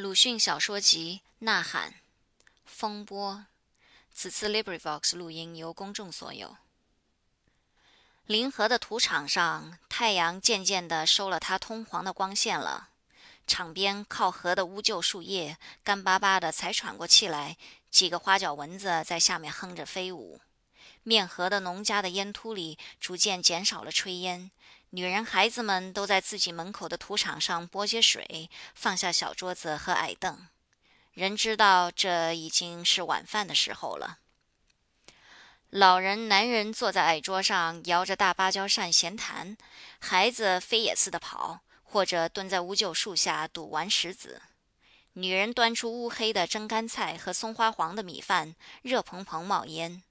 鲁迅小说集《呐喊》，风波。此次 LibriVox 录音由公众所有。临河的土场上，太阳渐渐地收了它通黄的光线了。场边靠河的乌桕树叶干巴巴的，才喘过气来。几个花脚蚊子在下面哼着飞舞。面河的农家的烟突里逐渐减少了炊烟。女人、孩子们都在自己门口的土场上拨些水，放下小桌子和矮凳。人知道这已经是晚饭的时候了。老人、男人坐在矮桌上，摇着大芭蕉扇闲谈；孩子飞也似的跑，或者蹲在乌桕树下赌玩石子。女人端出乌黑的蒸干菜和松花黄的米饭，热蓬蓬冒烟。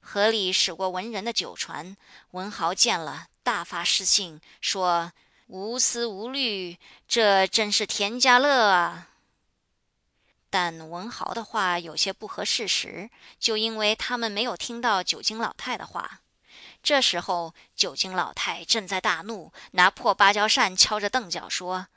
河里驶过文人的酒船，文豪见了。大发诗信，说：“无思无虑，这真是田家乐啊！”但文豪的话有些不合事实，就因为他们没有听到九斤老太的话。这时候，九斤老太正在大怒，拿破芭蕉扇敲着凳脚说：“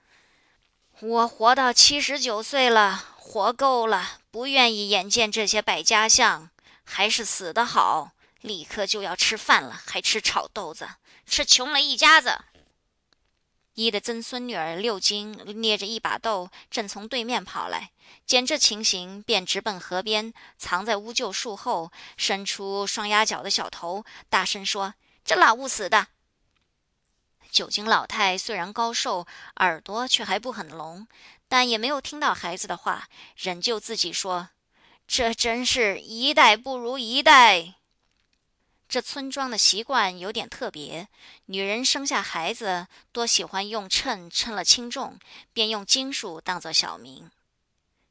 我活到七十九岁了，活够了，不愿意眼见这些败家相，还是死的好。立刻就要吃饭了，还吃炒豆子。”是穷了一家子。一的曾孙女儿六斤捏着一把豆，正从对面跑来，见这情形，便直奔河边，藏在乌桕树后，伸出双鸭脚的小头，大声说：“这老物死的！”九斤老太虽然高寿，耳朵却还不很聋，但也没有听到孩子的话，仍旧自己说：“这真是一代不如一代。”这村庄的习惯有点特别，女人生下孩子多喜欢用秤称了轻重，便用斤数当作小名。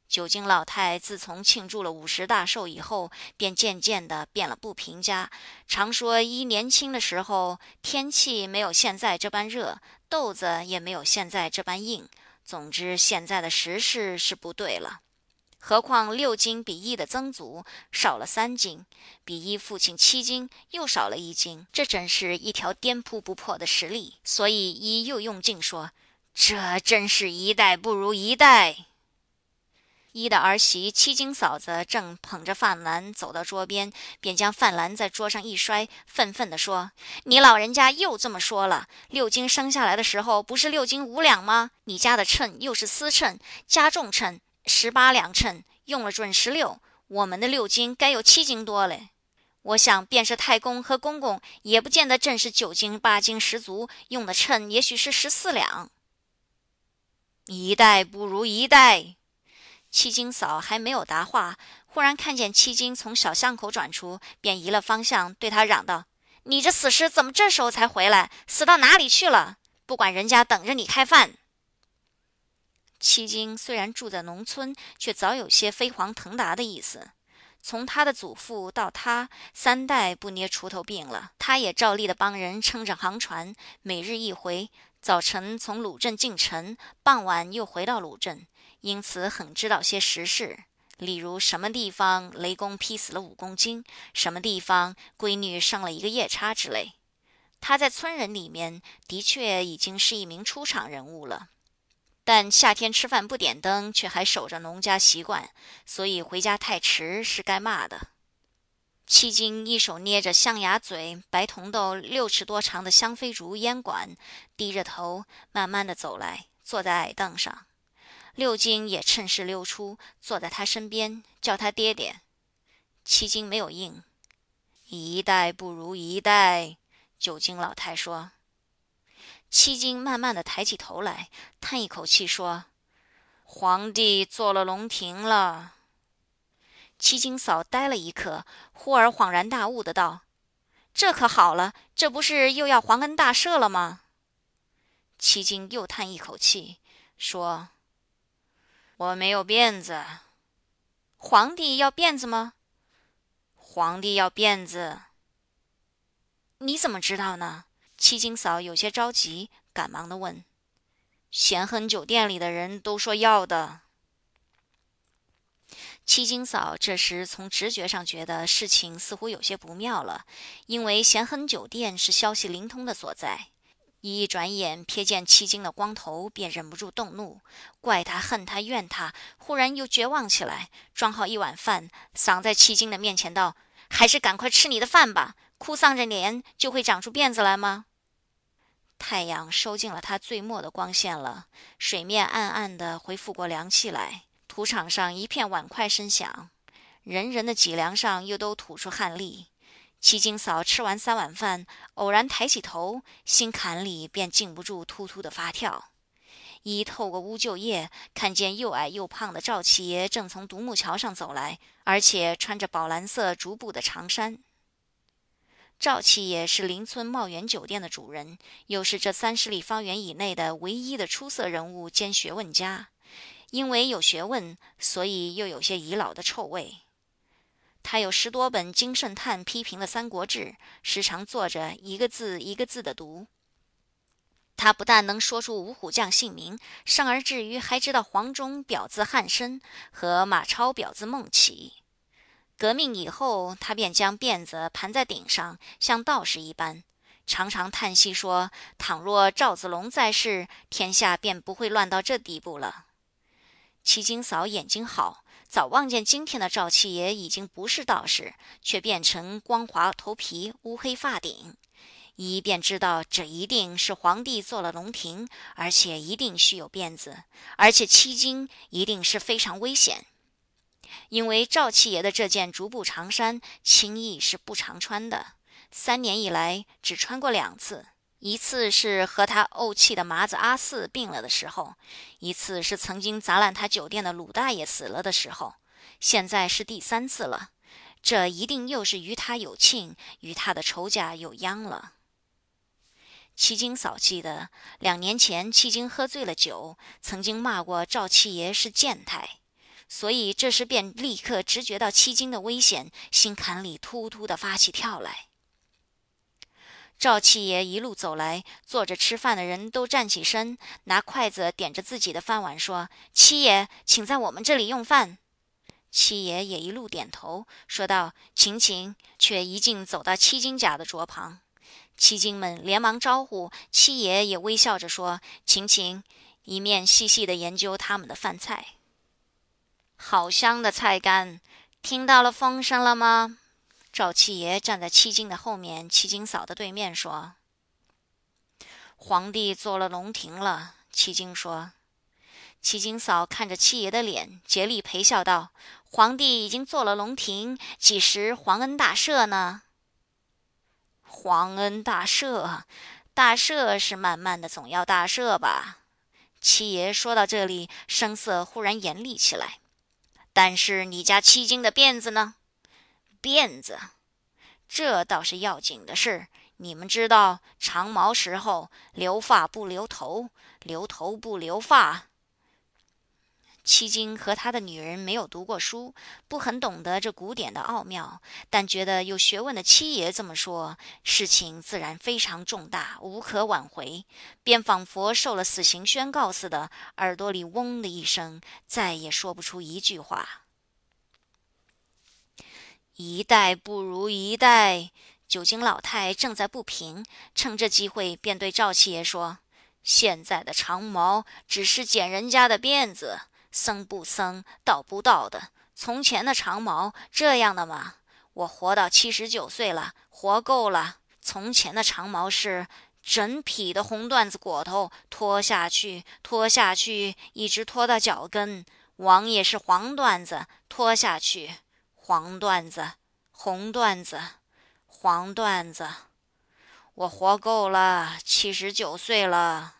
九斤老太自从庆祝了五十大寿以后，便渐渐的变了不平家，常说一年轻的时候天气没有现在这般热，豆子也没有现在这般硬。总之，现在的时事是不对了。何况六斤比一的曾祖少了三斤，比一父亲七斤又少了一斤，这真是一条颠扑不破的实力。所以一又用劲说：“这真是一代不如一代。”一的儿媳七斤嫂子正捧着饭篮走到桌边，便将饭篮在桌上一摔，愤愤地说：“你老人家又这么说了！六斤生下来的时候不是六斤五两吗？你家的秤又是丝秤，加重秤。”十八两秤用了准十六，我们的六斤该有七斤多嘞。我想，便是太公和公公，也不见得正是九斤八斤十足，用的秤也许是十四两。一代不如一代。七斤嫂还没有答话，忽然看见七斤从小巷口转出，便移了方向，对他嚷道：“你这死尸怎么这时候才回来？死到哪里去了？不管人家等着你开饭。”七金虽然住在农村，却早有些飞黄腾达的意思。从他的祖父到他，三代不捏锄头病了。他也照例的帮人撑着航船，每日一回，早晨从鲁镇进城，傍晚又回到鲁镇，因此很知道些实事。例如什么地方雷公劈死了五公斤，什么地方闺女上了一个夜叉之类。他在村人里面的确已经是一名出场人物了。但夏天吃饭不点灯，却还守着农家习惯，所以回家太迟是该骂的。七金一手捏着象牙嘴、白铜豆六尺多长的香妃竹烟管，低着头慢慢的走来，坐在矮凳上。六金也趁势溜出，坐在他身边，叫他爹爹。七金没有应。一代不如一代，九斤老太说。七金慢慢的抬起头来，叹一口气说：“皇帝做了龙庭了。”七金嫂呆了一刻，忽而恍然大悟的道：“这可好了，这不是又要皇恩大赦了吗？”七金又叹一口气，说：“我没有辫子。”皇帝要辫子吗？皇帝要辫子。你怎么知道呢？七金嫂有些着急，赶忙的问：“咸亨酒店里的人都说要的。”七金嫂这时从直觉上觉得事情似乎有些不妙了，因为咸亨酒店是消息灵通的所在，一一转眼瞥见七金的光头，便忍不住动怒，怪他、恨他、怨他。忽然又绝望起来，装好一碗饭，撒在七金的面前，道：“还是赶快吃你的饭吧！哭丧着脸就会长出辫子来吗？”太阳收尽了它最末的光线了，水面暗暗的恢复过凉气来，土场上一片碗筷声响，人人的脊梁上又都吐出汗粒。七金嫂吃完三碗饭，偶然抬起头，心坎里便禁不住突突的发跳。一透过乌旧叶，看见又矮又胖的赵七爷正从独木桥上走来，而且穿着宝蓝色竹布的长衫。赵七爷是邻村茂源酒店的主人，又是这三十里方圆以内的唯一的出色人物兼学问家。因为有学问，所以又有些遗老的臭味。他有十多本金圣叹批评的《三国志》，时常坐着一个字一个字的读。他不但能说出五虎将姓名，尚而至于还知道黄忠表字汉升和马超表字孟起。革命以后，他便将辫子盘在顶上，像道士一般，常常叹息说：“倘若赵子龙在世，天下便不会乱到这地步了。”七金嫂眼睛好，早望见今天的赵七爷已经不是道士，却变成光滑头皮、乌黑发顶，一便知道这一定是皇帝做了龙庭，而且一定须有辫子，而且七金一定是非常危险。因为赵七爷的这件竹布长衫，轻易是不常穿的。三年以来，只穿过两次。一次是和他怄气的麻子阿四病了的时候，一次是曾经砸烂他酒店的鲁大爷死了的时候。现在是第三次了，这一定又是与他有庆，与他的仇家有殃了。七金嫂记得，两年前七金喝醉了酒，曾经骂过赵七爷是贱太。所以这时便立刻直觉到七金的危险，心坎里突突的发起跳来。赵七爷一路走来，坐着吃饭的人都站起身，拿筷子点着自己的饭碗，说：“七爷，请在我们这里用饭。”七爷也一路点头，说道：“请请。”却一径走到七金家的桌旁，七金们连忙招呼，七爷也微笑着说：“请请。”一面细细的研究他们的饭菜。好香的菜干，听到了风声了吗？赵七爷站在七金的后面，七金嫂的对面说：“皇帝做了龙庭了。”七金说：“七金嫂看着七爷的脸，竭力陪笑道：‘皇帝已经做了龙庭，几时皇恩大赦呢？’皇恩大赦，大赦是慢慢的，总要大赦吧？”七爷说到这里，声色忽然严厉起来。但是你家七斤的辫子呢？辫子，这倒是要紧的事。你们知道，长毛时候留发不留头，留头不留发。七金和他的女人没有读过书，不很懂得这古典的奥妙，但觉得有学问的七爷这么说，事情自然非常重大，无可挽回，便仿佛受了死刑宣告似的，耳朵里嗡的一声，再也说不出一句话。一代不如一代，九斤老太正在不平，趁这机会便对赵七爷说：“现在的长毛只是剪人家的辫子。”僧不僧，道不道的。从前的长毛这样的吗？我活到七十九岁了，活够了。从前的长毛是整匹的红缎子裹头，拖下去，拖下去，一直拖到脚跟。王爷是黄缎子，拖下去，黄缎子，红缎子，黄缎子。我活够了，七十九岁了。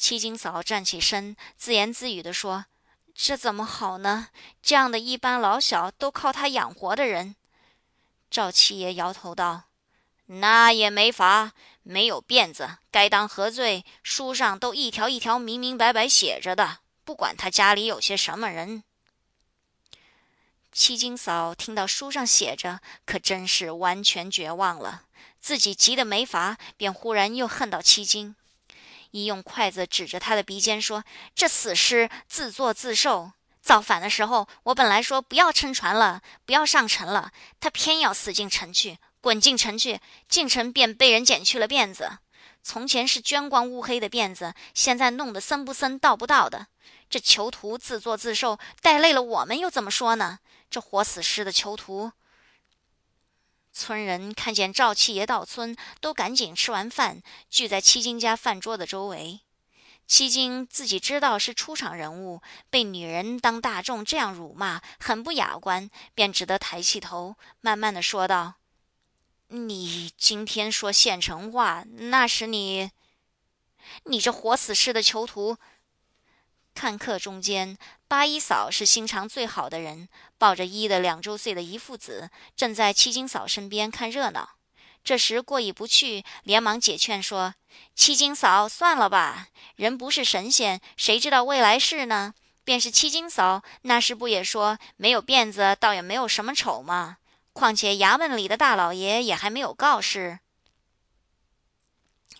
七金嫂站起身，自言自语地说：“这怎么好呢？这样的一般老小都靠他养活的人。”赵七爷摇头道：“那也没法，没有辫子，该当何罪？书上都一条一条明明白白写着的。不管他家里有些什么人。”七金嫂听到书上写着，可真是完全绝望了，自己急得没法，便忽然又恨到七金。用筷子指着他的鼻尖说：“这死尸自作自受！造反的时候，我本来说不要撑船了，不要上城了，他偏要死进城去，滚进城去。进城便被人剪去了辫子。从前是捐光乌黑的辫子，现在弄得僧不僧道不道的。这囚徒自作自受，带累了我们又怎么说呢？这活死尸的囚徒。村人看见赵七爷到村，都赶紧吃完饭，聚在七金家饭桌的周围。七金自己知道是出场人物，被女人当大众这样辱骂，很不雅观，便只得抬起头，慢慢的说道：“你今天说县城话，那时你……你这活死尸的囚徒！”看客中间，八一嫂是心肠最好的人，抱着一的两周岁的姨父子，正在七金嫂身边看热闹。这时过意不去，连忙解劝说：“七金嫂，算了吧，人不是神仙，谁知道未来事呢？便是七金嫂那时不也说没有辫子，倒也没有什么丑吗？况且衙门里的大老爷也还没有告示。”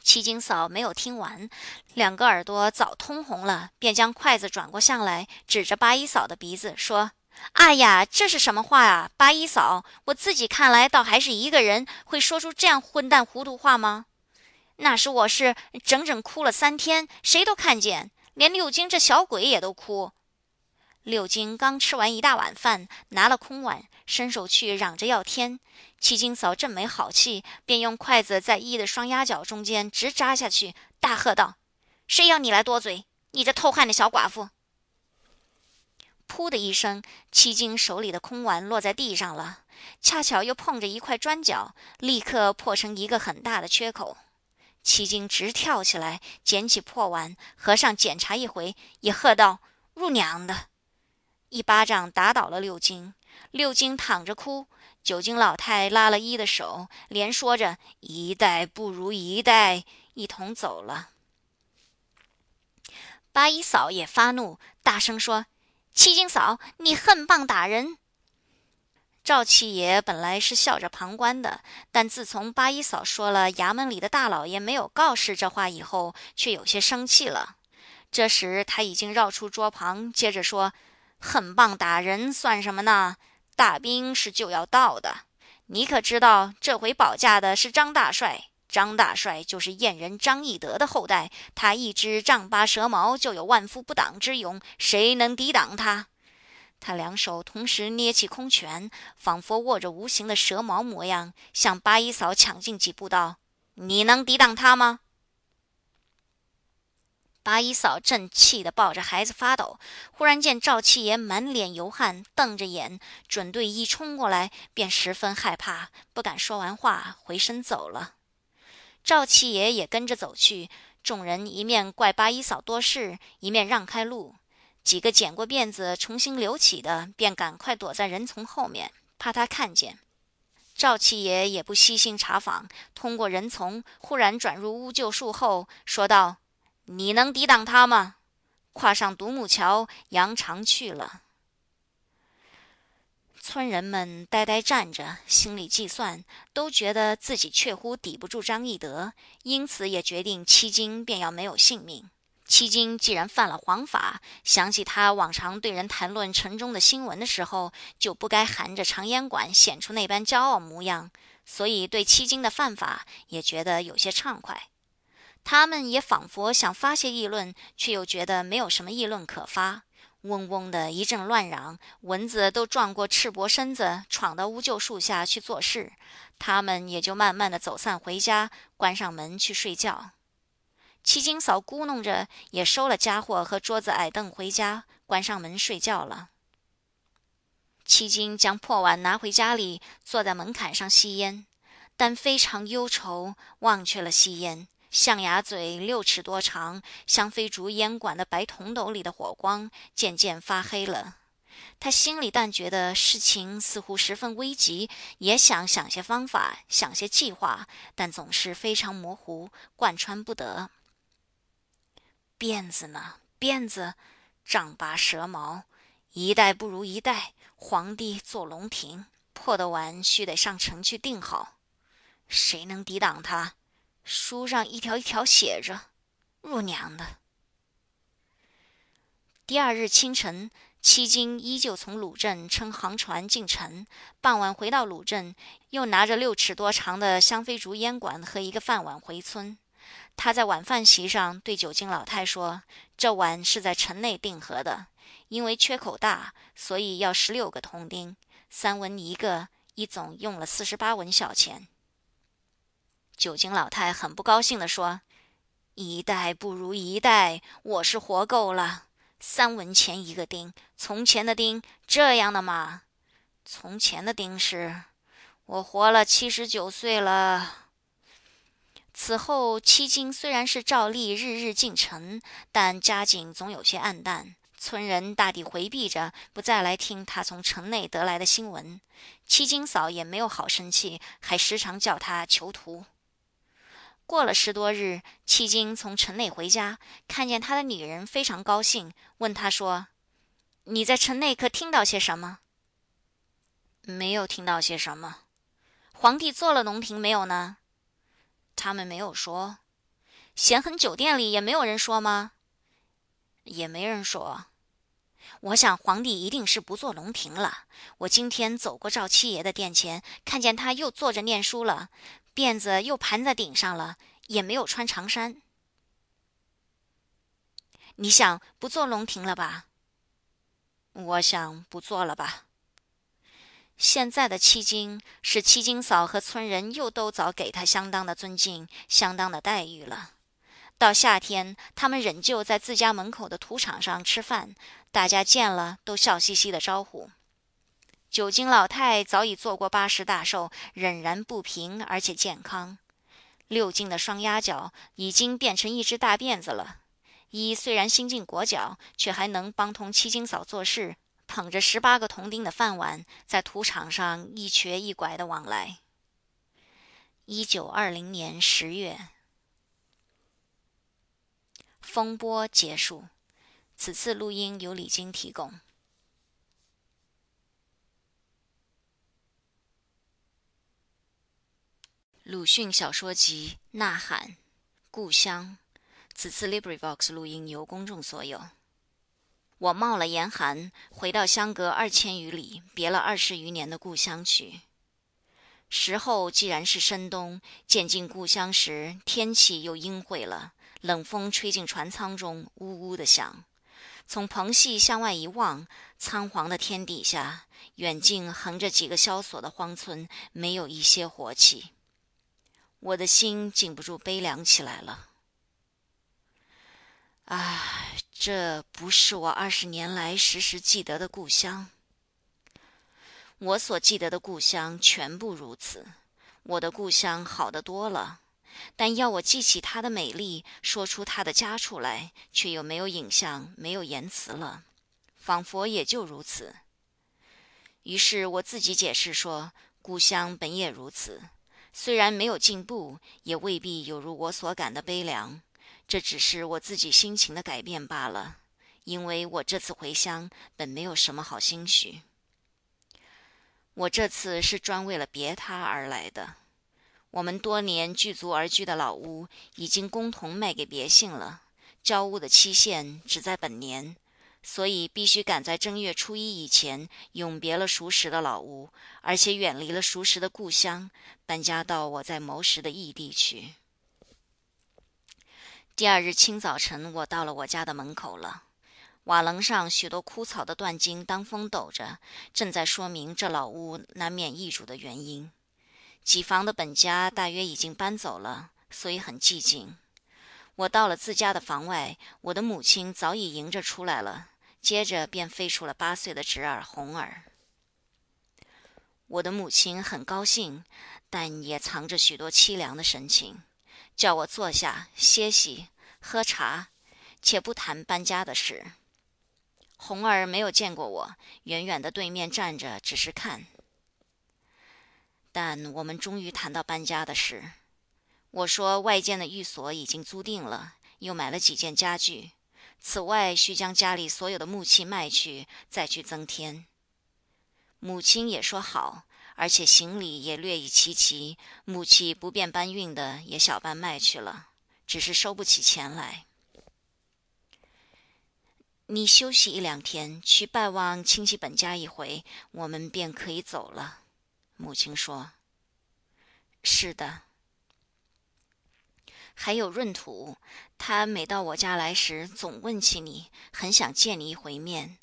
七金嫂没有听完，两个耳朵早通红了，便将筷子转过向来，指着八一嫂的鼻子说。哎呀，这是什么话啊，八一嫂，我自己看来倒还是一个人会说出这样混蛋糊涂话吗？那时我是整整哭了三天，谁都看见，连六金这小鬼也都哭。六金刚吃完一大碗饭，拿了空碗，伸手去嚷着要添。七金嫂正没好气，便用筷子在一的双鸭脚中间直扎下去，大喝道：“谁要你来多嘴？你这偷汉的小寡妇！”噗的一声，七金手里的空碗落在地上了，恰巧又碰着一块砖脚，立刻破成一个很大的缺口。七金直跳起来，捡起破碗，和尚检查一回，也喝道：“入娘的！”一巴掌打倒了六金。六金躺着哭，九金老太拉了一的手，连说着“一代不如一代”，一同走了。八一嫂也发怒，大声说。七金嫂，你恨棒打人！赵七爷本来是笑着旁观的，但自从八一嫂说了衙门里的大老爷没有告示这话以后，却有些生气了。这时他已经绕出桌旁，接着说：“很棒打人算什么呢？大兵是就要到的，你可知道这回保驾的是张大帅？”张大帅就是燕人张翼德的后代，他一只丈八蛇矛就有万夫不挡之勇，谁能抵挡他？他两手同时捏起空拳，仿佛握着无形的蛇矛模样，向八一嫂抢进几步，道：“你能抵挡他吗？”八一嫂正气得抱着孩子发抖，忽然见赵七爷满脸油汗，瞪着眼准对一冲过来，便十分害怕，不敢说完话，回身走了。赵七爷也跟着走去，众人一面怪八一嫂多事，一面让开路。几个剪过辫子、重新留起的，便赶快躲在人丛后面，怕他看见。赵七爷也不悉心查访，通过人丛，忽然转入乌桕树后，说道：“你能抵挡他吗？”跨上独木桥，扬长去了。村人们呆呆站着，心里计算，都觉得自己确乎抵不住张翼德，因此也决定七金便要没有性命。七金既然犯了皇法，想起他往常对人谈论城中的新闻的时候，就不该含着长烟管显出那般骄傲模样，所以对七金的犯法也觉得有些畅快。他们也仿佛想发些议论，却又觉得没有什么议论可发。嗡嗡的一阵乱嚷，蚊子都撞过赤膊身子，闯到乌桕树下去做事。他们也就慢慢的走散回家，关上门去睡觉。七金嫂咕哝着，也收了家伙和桌子矮凳回家，关上门睡觉了。七金将破碗拿回家里，坐在门槛上吸烟，但非常忧愁，忘却了吸烟。象牙嘴六尺多长，香妃竹烟管的白铜斗里的火光渐渐发黑了。他心里但觉得事情似乎十分危急，也想想些方法，想些计划，但总是非常模糊，贯穿不得。辫子呢？辫子，丈八蛇矛，一代不如一代。皇帝坐龙庭，破的完须得上城去定好。谁能抵挡他？书上一条一条写着：“入娘的。”第二日清晨，七金依旧从鲁镇乘航船进城，傍晚回到鲁镇，又拿着六尺多长的香妃竹烟管和一个饭碗回村。他在晚饭席上对九斤老太说：“这碗是在城内订合的，因为缺口大，所以要十六个铜钉，三文一个，一总用了四十八文小钱。”九斤老太很不高兴地说：“一代不如一代，我是活够了。三文钱一个钉，从前的钉这样的嘛？从前的钉是，我活了七十九岁了。”此后，七斤虽然是照例日日进城，但家境总有些暗淡。村人大抵回避着，不再来听他从城内得来的新闻。七金嫂也没有好生气，还时常叫他囚徒。过了十多日，七金从城内回家，看见他的女人非常高兴，问他说：“你在城内可听到些什么？”“没有听到些什么。”“皇帝做了龙庭没有呢？”“他们没有说。”“咸亨酒店里也没有人说吗？”“也没人说。”“我想皇帝一定是不做龙庭了。我今天走过赵七爷的殿前，看见他又坐着念书了。”辫子又盘在顶上了，也没有穿长衫。你想不做龙庭了吧？我想不做了吧。现在的七金是七金嫂和村人又都早给他相当的尊敬、相当的待遇了。到夏天，他们仍旧在自家门口的土场上吃饭，大家见了都笑嘻嘻的招呼。九斤老太早已做过八十大寿，仍然不平，而且健康。六斤的双鸭脚已经变成一只大辫子了。一虽然新进裹脚，却还能帮同七斤嫂做事，捧着十八个铜钉的饭碗，在土场上一瘸一拐的往来。一九二零年十月，风波结束。此次录音由李晶提供。鲁迅小说集《呐喊》，故乡。此次 LibriVox 录音由公众所有。我冒了严寒，回到相隔二千余里、别了二十余年的故乡去。时候既然是深冬，渐近故乡时，天气又阴晦了，冷风吹进船舱中，呜呜的响。从棚隙向外一望，苍黄的天底下，远近横着几个萧索的荒村，没有一些活气。我的心禁不住悲凉起来了。唉，这不是我二十年来时时记得的故乡。我所记得的故乡全部如此。我的故乡好得多了，但要我记起它的美丽，说出它的家处来，却又没有影像，没有言辞了，仿佛也就如此。于是我自己解释说：故乡本也如此。虽然没有进步，也未必有如我所感的悲凉。这只是我自己心情的改变罢了。因为我这次回乡本没有什么好心绪。我这次是专为了别他而来的。我们多年聚族而居的老屋已经共同卖给别姓了，交屋的期限只在本年。所以必须赶在正月初一以前永别了熟识的老屋，而且远离了熟识的故乡，搬家到我在谋时的异地去。第二日清早晨，我到了我家的门口了。瓦楞上许多枯草的断茎当风抖着，正在说明这老屋难免易主的原因。几房的本家大约已经搬走了，所以很寂静。我到了自家的房外，我的母亲早已迎着出来了。接着便飞出了八岁的侄儿红儿。我的母亲很高兴，但也藏着许多凄凉的神情，叫我坐下歇息、喝茶，且不谈搬家的事。红儿没有见过我，远远的对面站着，只是看。但我们终于谈到搬家的事。我说外间的寓所已经租定了，又买了几件家具。此外，需将家里所有的木器卖去，再去增添。母亲也说好，而且行李也略已齐齐，木器不便搬运的也小半卖去了，只是收不起钱来。你休息一两天，去拜望亲戚本家一回，我们便可以走了。”母亲说：“是的。”还有闰土，他每到我家来时，总问起你，很想见你一回面。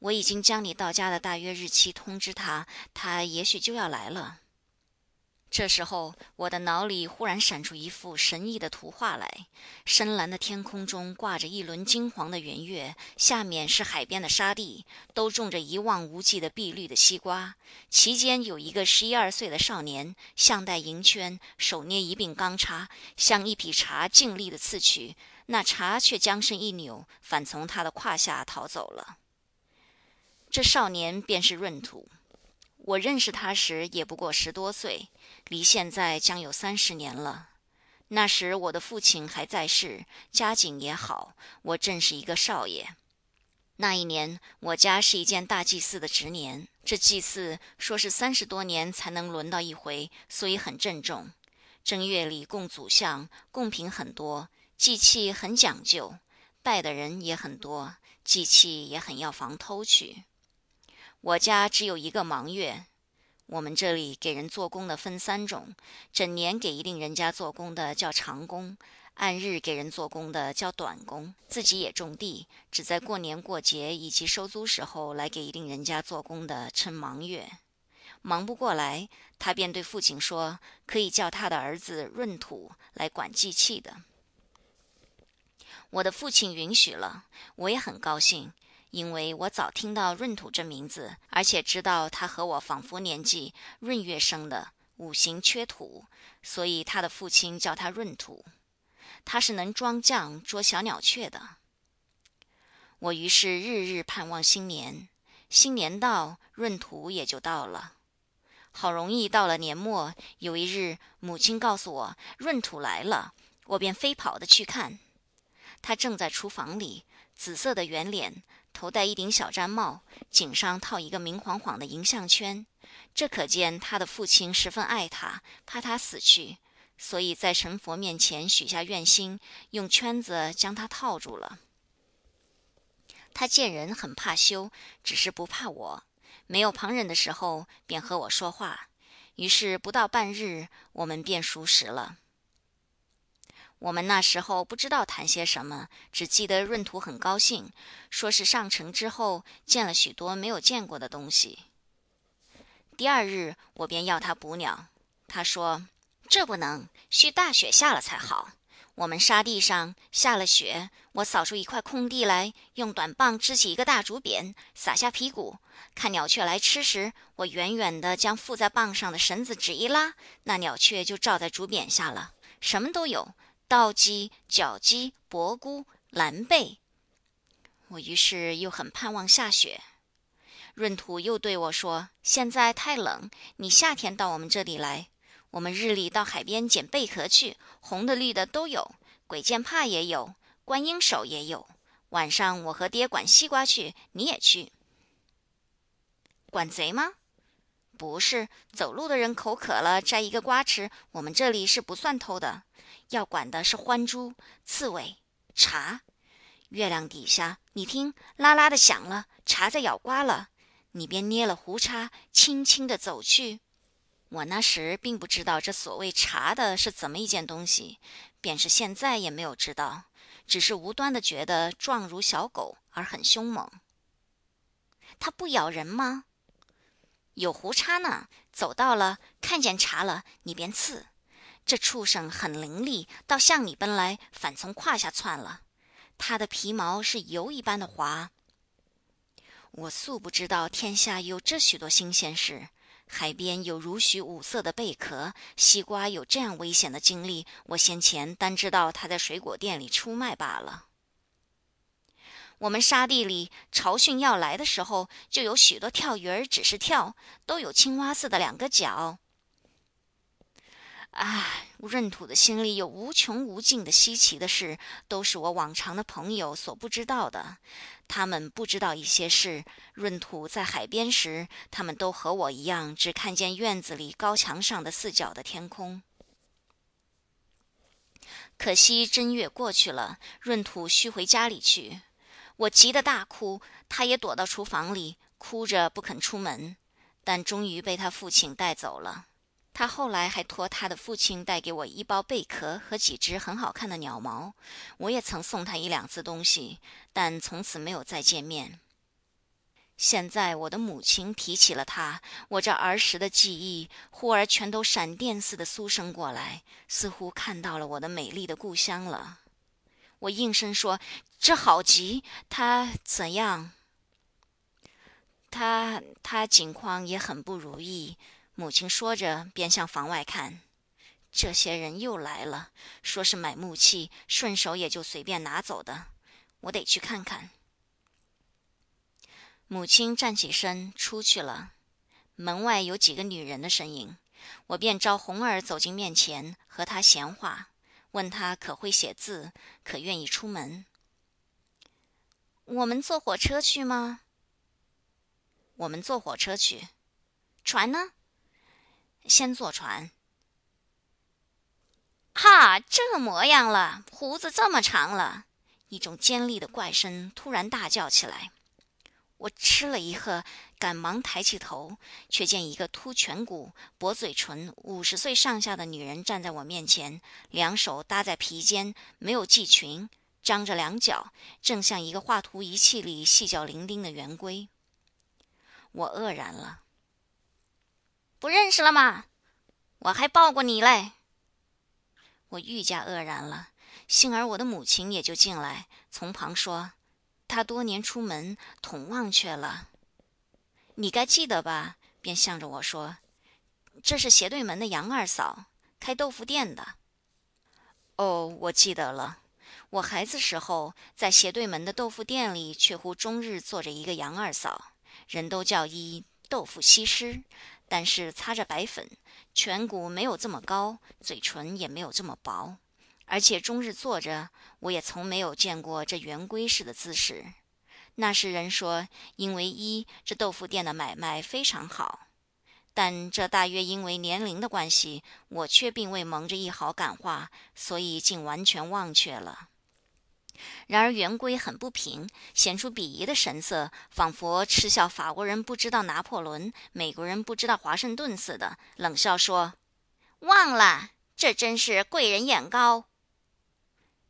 我已经将你到家的大约日期通知他，他也许就要来了。这时候，我的脑里忽然闪出一幅神异的图画来：深蓝的天空中挂着一轮金黄的圆月，下面是海边的沙地，都种着一望无际的碧绿的西瓜。其间有一个十一二岁的少年，项带银圈，手捏一柄钢叉，向一匹茶尽力的刺去，那茶却将身一扭，反从他的胯下逃走了。这少年便是闰土。我认识他时也不过十多岁，离现在将有三十年了。那时我的父亲还在世，家境也好，我正是一个少爷。那一年我家是一件大祭祀的值年，这祭祀说是三十多年才能轮到一回，所以很郑重。正月里供祖像，贡品很多，祭器很讲究，拜的人也很多，祭器也很要防偷去。我家只有一个忙月，我们这里给人做工的分三种：整年给一定人家做工的叫长工，按日给人做工的叫短工。自己也种地，只在过年过节以及收租时候来给一定人家做工的称忙月。忙不过来，他便对父亲说，可以叫他的儿子闰土来管祭器的。我的父亲允许了，我也很高兴。因为我早听到闰土这名字，而且知道他和我仿佛年纪，闰月生的，五行缺土，所以他的父亲叫他闰土。他是能装酱捉小鸟雀的。我于是日日盼望新年，新年到，闰土也就到了。好容易到了年末，有一日，母亲告诉我闰土来了，我便飞跑的去看。他正在厨房里，紫色的圆脸。头戴一顶小毡帽，颈上套一个明晃晃的银项圈，这可见他的父亲十分爱他，怕他死去，所以在神佛面前许下愿心，用圈子将他套住了。他见人很怕羞，只是不怕我，没有旁人的时候便和我说话，于是不到半日，我们便熟识了。我们那时候不知道谈些什么，只记得闰土很高兴，说是上城之后见了许多没有见过的东西。第二日，我便要他捕鸟，他说：“这不能，需大雪下了才好。”我们沙地上下了雪，我扫出一块空地来，用短棒支起一个大竹匾，撒下皮鼓，看鸟雀来吃时，我远远的将附在棒上的绳子只一拉，那鸟雀就罩在竹匾下了，什么都有。稻鸡、角鸡、薄菇、蓝贝，我于是又很盼望下雪。闰土又对我说：“现在太冷，你夏天到我们这里来，我们日里到海边捡贝壳去，红的、绿的都有，鬼见怕也有，观音手也有。晚上我和爹管西瓜去，你也去。管贼吗？不是，走路的人口渴了，摘一个瓜吃，我们这里是不算偷的。”要管的是獾猪、刺猬、茶。月亮底下，你听，啦啦的响了，茶在咬瓜了。你便捏了胡叉，轻轻的走去。我那时并不知道这所谓茶的是怎么一件东西，便是现在也没有知道，只是无端的觉得状如小狗而很凶猛。它不咬人吗？有胡叉呢。走到了，看见茶了，你便刺。这畜生很伶俐，倒向你奔来，反从胯下窜了。它的皮毛是油一般的滑。我素不知道天下有这许多新鲜事，海边有如许五色的贝壳，西瓜有这样危险的经历，我先前单知道它在水果店里出卖罢了。我们沙地里潮汛要来的时候，就有许多跳鱼儿，只是跳，都有青蛙似的两个脚。唉，闰土的心里有无穷无尽的稀奇的事，都是我往常的朋友所不知道的。他们不知道一些事。闰土在海边时，他们都和我一样，只看见院子里高墙上的四角的天空。可惜正月过去了，闰土须回家里去。我急得大哭，他也躲到厨房里，哭着不肯出门，但终于被他父亲带走了。他后来还托他的父亲带给我一包贝壳和几只很好看的鸟毛。我也曾送他一两次东西，但从此没有再见面。现在我的母亲提起了他，我这儿时的记忆忽而全都闪电似的苏生过来，似乎看到了我的美丽的故乡了。我应声说：“这好极，他怎样？他他境况也很不如意。”母亲说着，便向房外看。这些人又来了，说是买木器，顺手也就随便拿走的。我得去看看。母亲站起身出去了。门外有几个女人的身影，我便招红儿走进面前，和她闲话，问她可会写字，可愿意出门。我们坐火车去吗？我们坐火车去。船呢？先坐船。哈，这模样了，胡子这么长了，一种尖利的怪声突然大叫起来。我吃了一喝，赶忙抬起头，却见一个凸颧骨、薄嘴唇、五十岁上下的女人站在我面前，两手搭在皮肩，没有系裙，张着两脚，正像一个画图仪器里细脚伶仃的圆规。我愕然了。不认识了吗？我还抱过你嘞。我愈加愕然了。幸而我的母亲也就进来，从旁说：“他多年出门，统忘却了。你该记得吧？”便向着我说：“这是斜对门的杨二嫂，开豆腐店的。”哦，我记得了。我孩子时候在斜对门的豆腐店里，却乎终日坐着一个杨二嫂，人都叫一豆腐西施。但是擦着白粉，颧骨没有这么高，嘴唇也没有这么薄，而且终日坐着，我也从没有见过这圆规式的姿势。那时人说，因为一这豆腐店的买卖非常好，但这大约因为年龄的关系，我却并未蒙着一毫感化，所以竟完全忘却了。然而圆规很不平，显出鄙夷的神色，仿佛嗤笑法国人不知道拿破仑，美国人不知道华盛顿似的，冷笑说：“忘了，这真是贵人眼高。”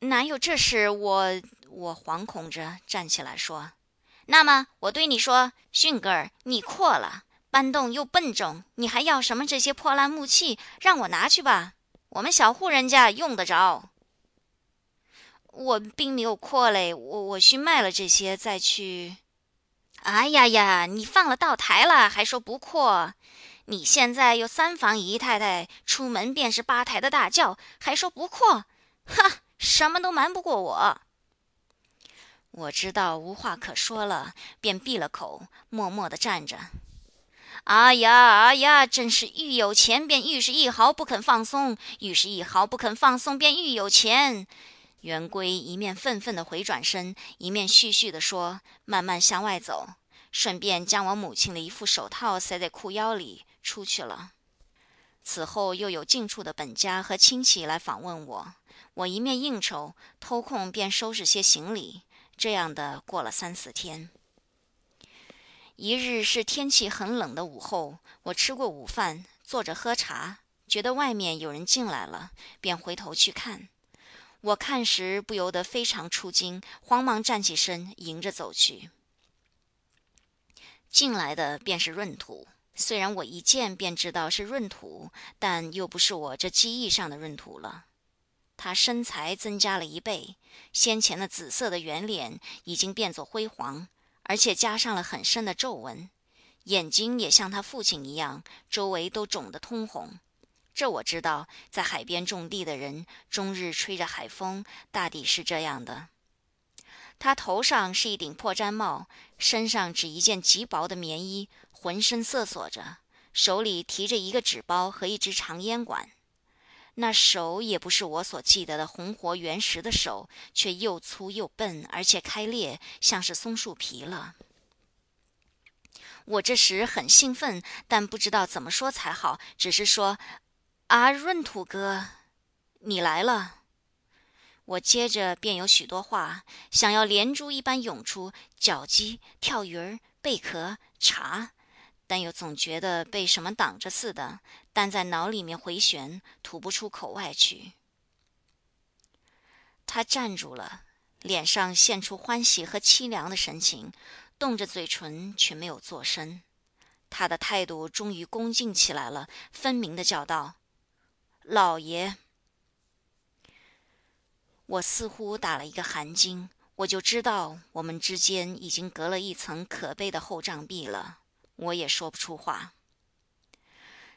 哪有这事？我我惶恐着站起来说：“那么我对你说，逊格尔，你阔了，搬动又笨重，你还要什么这些破烂木器？让我拿去吧，我们小户人家用得着。”我并没有扩嘞，我我去卖了这些再去。哎呀呀，你放了道台了，还说不扩？你现在有三房姨太太，出门便是八抬的大轿，还说不扩？哈，什么都瞒不过我。我知道无话可说了，便闭了口，默默的站着。哎呀哎呀，真是愈有钱便愈是一毫不肯放松，愈是一毫不肯放松便愈有钱。圆规一面愤愤地回转身，一面絮絮地说，慢慢向外走，顺便将我母亲的一副手套塞在裤腰里，出去了。此后又有近处的本家和亲戚来访问我，我一面应酬，偷空便收拾些行李，这样的过了三四天。一日是天气很冷的午后，我吃过午饭，坐着喝茶，觉得外面有人进来了，便回头去看。我看时不由得非常出惊，慌忙站起身，迎着走去。进来的便是闰土，虽然我一见便知道是闰土，但又不是我这记忆上的闰土了。他身材增加了一倍，先前的紫色的圆脸已经变作灰黄，而且加上了很深的皱纹，眼睛也像他父亲一样，周围都肿得通红。这我知道，在海边种地的人，终日吹着海风，大抵是这样的。他头上是一顶破毡帽，身上只一件极薄的棉衣，浑身瑟索着，手里提着一个纸包和一支长烟管。那手也不是我所记得的红活原石的手，却又粗又笨，而且开裂，像是松树皮了。我这时很兴奋，但不知道怎么说才好，只是说。啊，闰土哥，你来了！我接着便有许多话想要连珠一般涌出：脚鸡、跳鱼儿、贝壳、茶，但又总觉得被什么挡着似的，但在脑里面回旋，吐不出口外去。他站住了，脸上现出欢喜和凄凉的神情，动着嘴唇却没有作声。他的态度终于恭敬起来了，分明的叫道：“老爷。”我似乎打了一个寒噤，我就知道我们之间已经隔了一层可悲的厚障壁了。我也说不出话。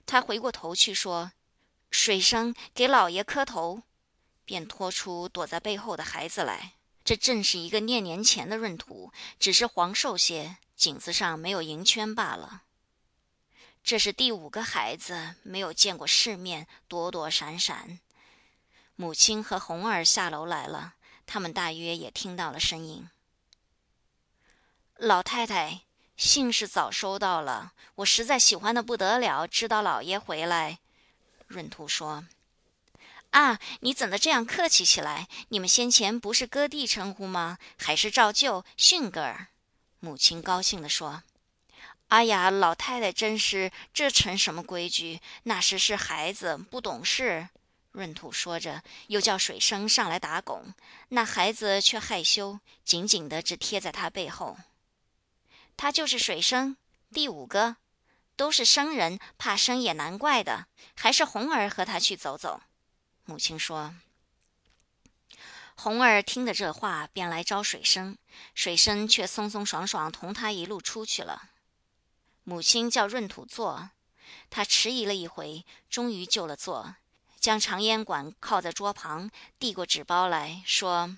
他回过头去说：“水生，给老爷磕头。”便拖出躲在背后的孩子来。这正是一个念年前的闰土，只是黄瘦些，颈子上没有银圈罢了。这是第五个孩子，没有见过世面，躲躲闪闪。母亲和红儿下楼来了，他们大约也听到了声音。老太太，信是早收到了，我实在喜欢的不得了，知道老爷回来。闰土说：“啊，你怎的这样客气起来？你们先前不是哥弟称呼吗？还是照旧逊格儿？”母亲高兴地说：“哎呀，老太太真是，这成什么规矩？那时是孩子，不懂事。”闰土说着，又叫水生上来打拱，那孩子却害羞，紧紧的只贴在他背后。他就是水生，第五个，都是生人，怕生也难怪的。还是红儿和他去走走。母亲说。红儿听的这话，便来招水生，水生却松松爽爽同他一路出去了。母亲叫闰土坐，他迟疑了一回，终于就了座。将长烟管靠在桌旁，递过纸包来说：“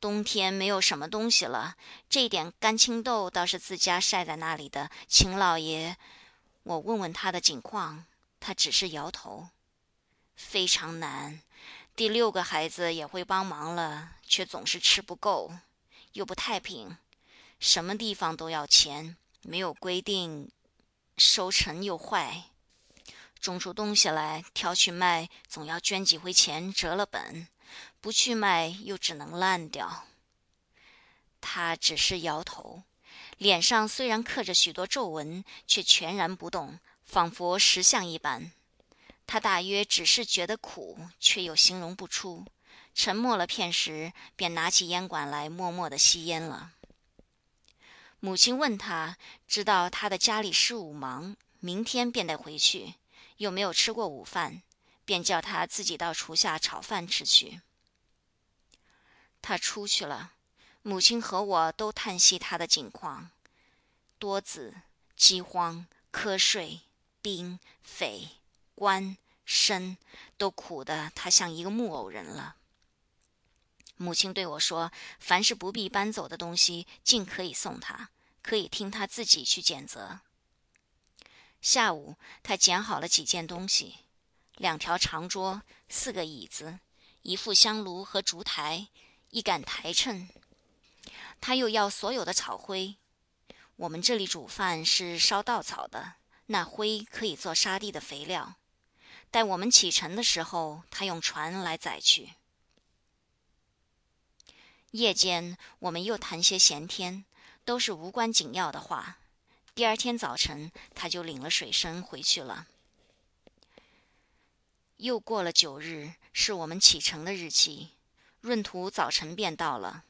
冬天没有什么东西了，这点干青豆倒是自家晒在那里的，秦老爷，我问问他的景况。”他只是摇头。非常难，第六个孩子也会帮忙了，却总是吃不够，又不太平，什么地方都要钱，没有规定，收成又坏。种出东西来，挑去卖，总要捐几回钱，折了本；不去卖，又只能烂掉。他只是摇头，脸上虽然刻着许多皱纹，却全然不动，仿佛石像一般。他大约只是觉得苦，却又形容不出。沉默了片时，便拿起烟管来，默默的吸烟了。母亲问他，知道他的家里事务忙，明天便得回去。又没有吃过午饭，便叫他自己到厨下炒饭吃去。他出去了，母亲和我都叹息他的境况：多子、饥荒、瞌睡、兵、匪、官、身，都苦得他像一个木偶人了。母亲对我说：“凡是不必搬走的东西，尽可以送他，可以听他自己去拣择。”下午，他捡好了几件东西：两条长桌、四个椅子、一副香炉和烛台、一杆台秤。他又要所有的草灰。我们这里煮饭是烧稻草的，那灰可以做沙地的肥料。待我们启程的时候，他用船来载去。夜间，我们又谈些闲天，都是无关紧要的话。第二天早晨，他就领了水生回去了。又过了九日，是我们启程的日期。闰土早晨便到了，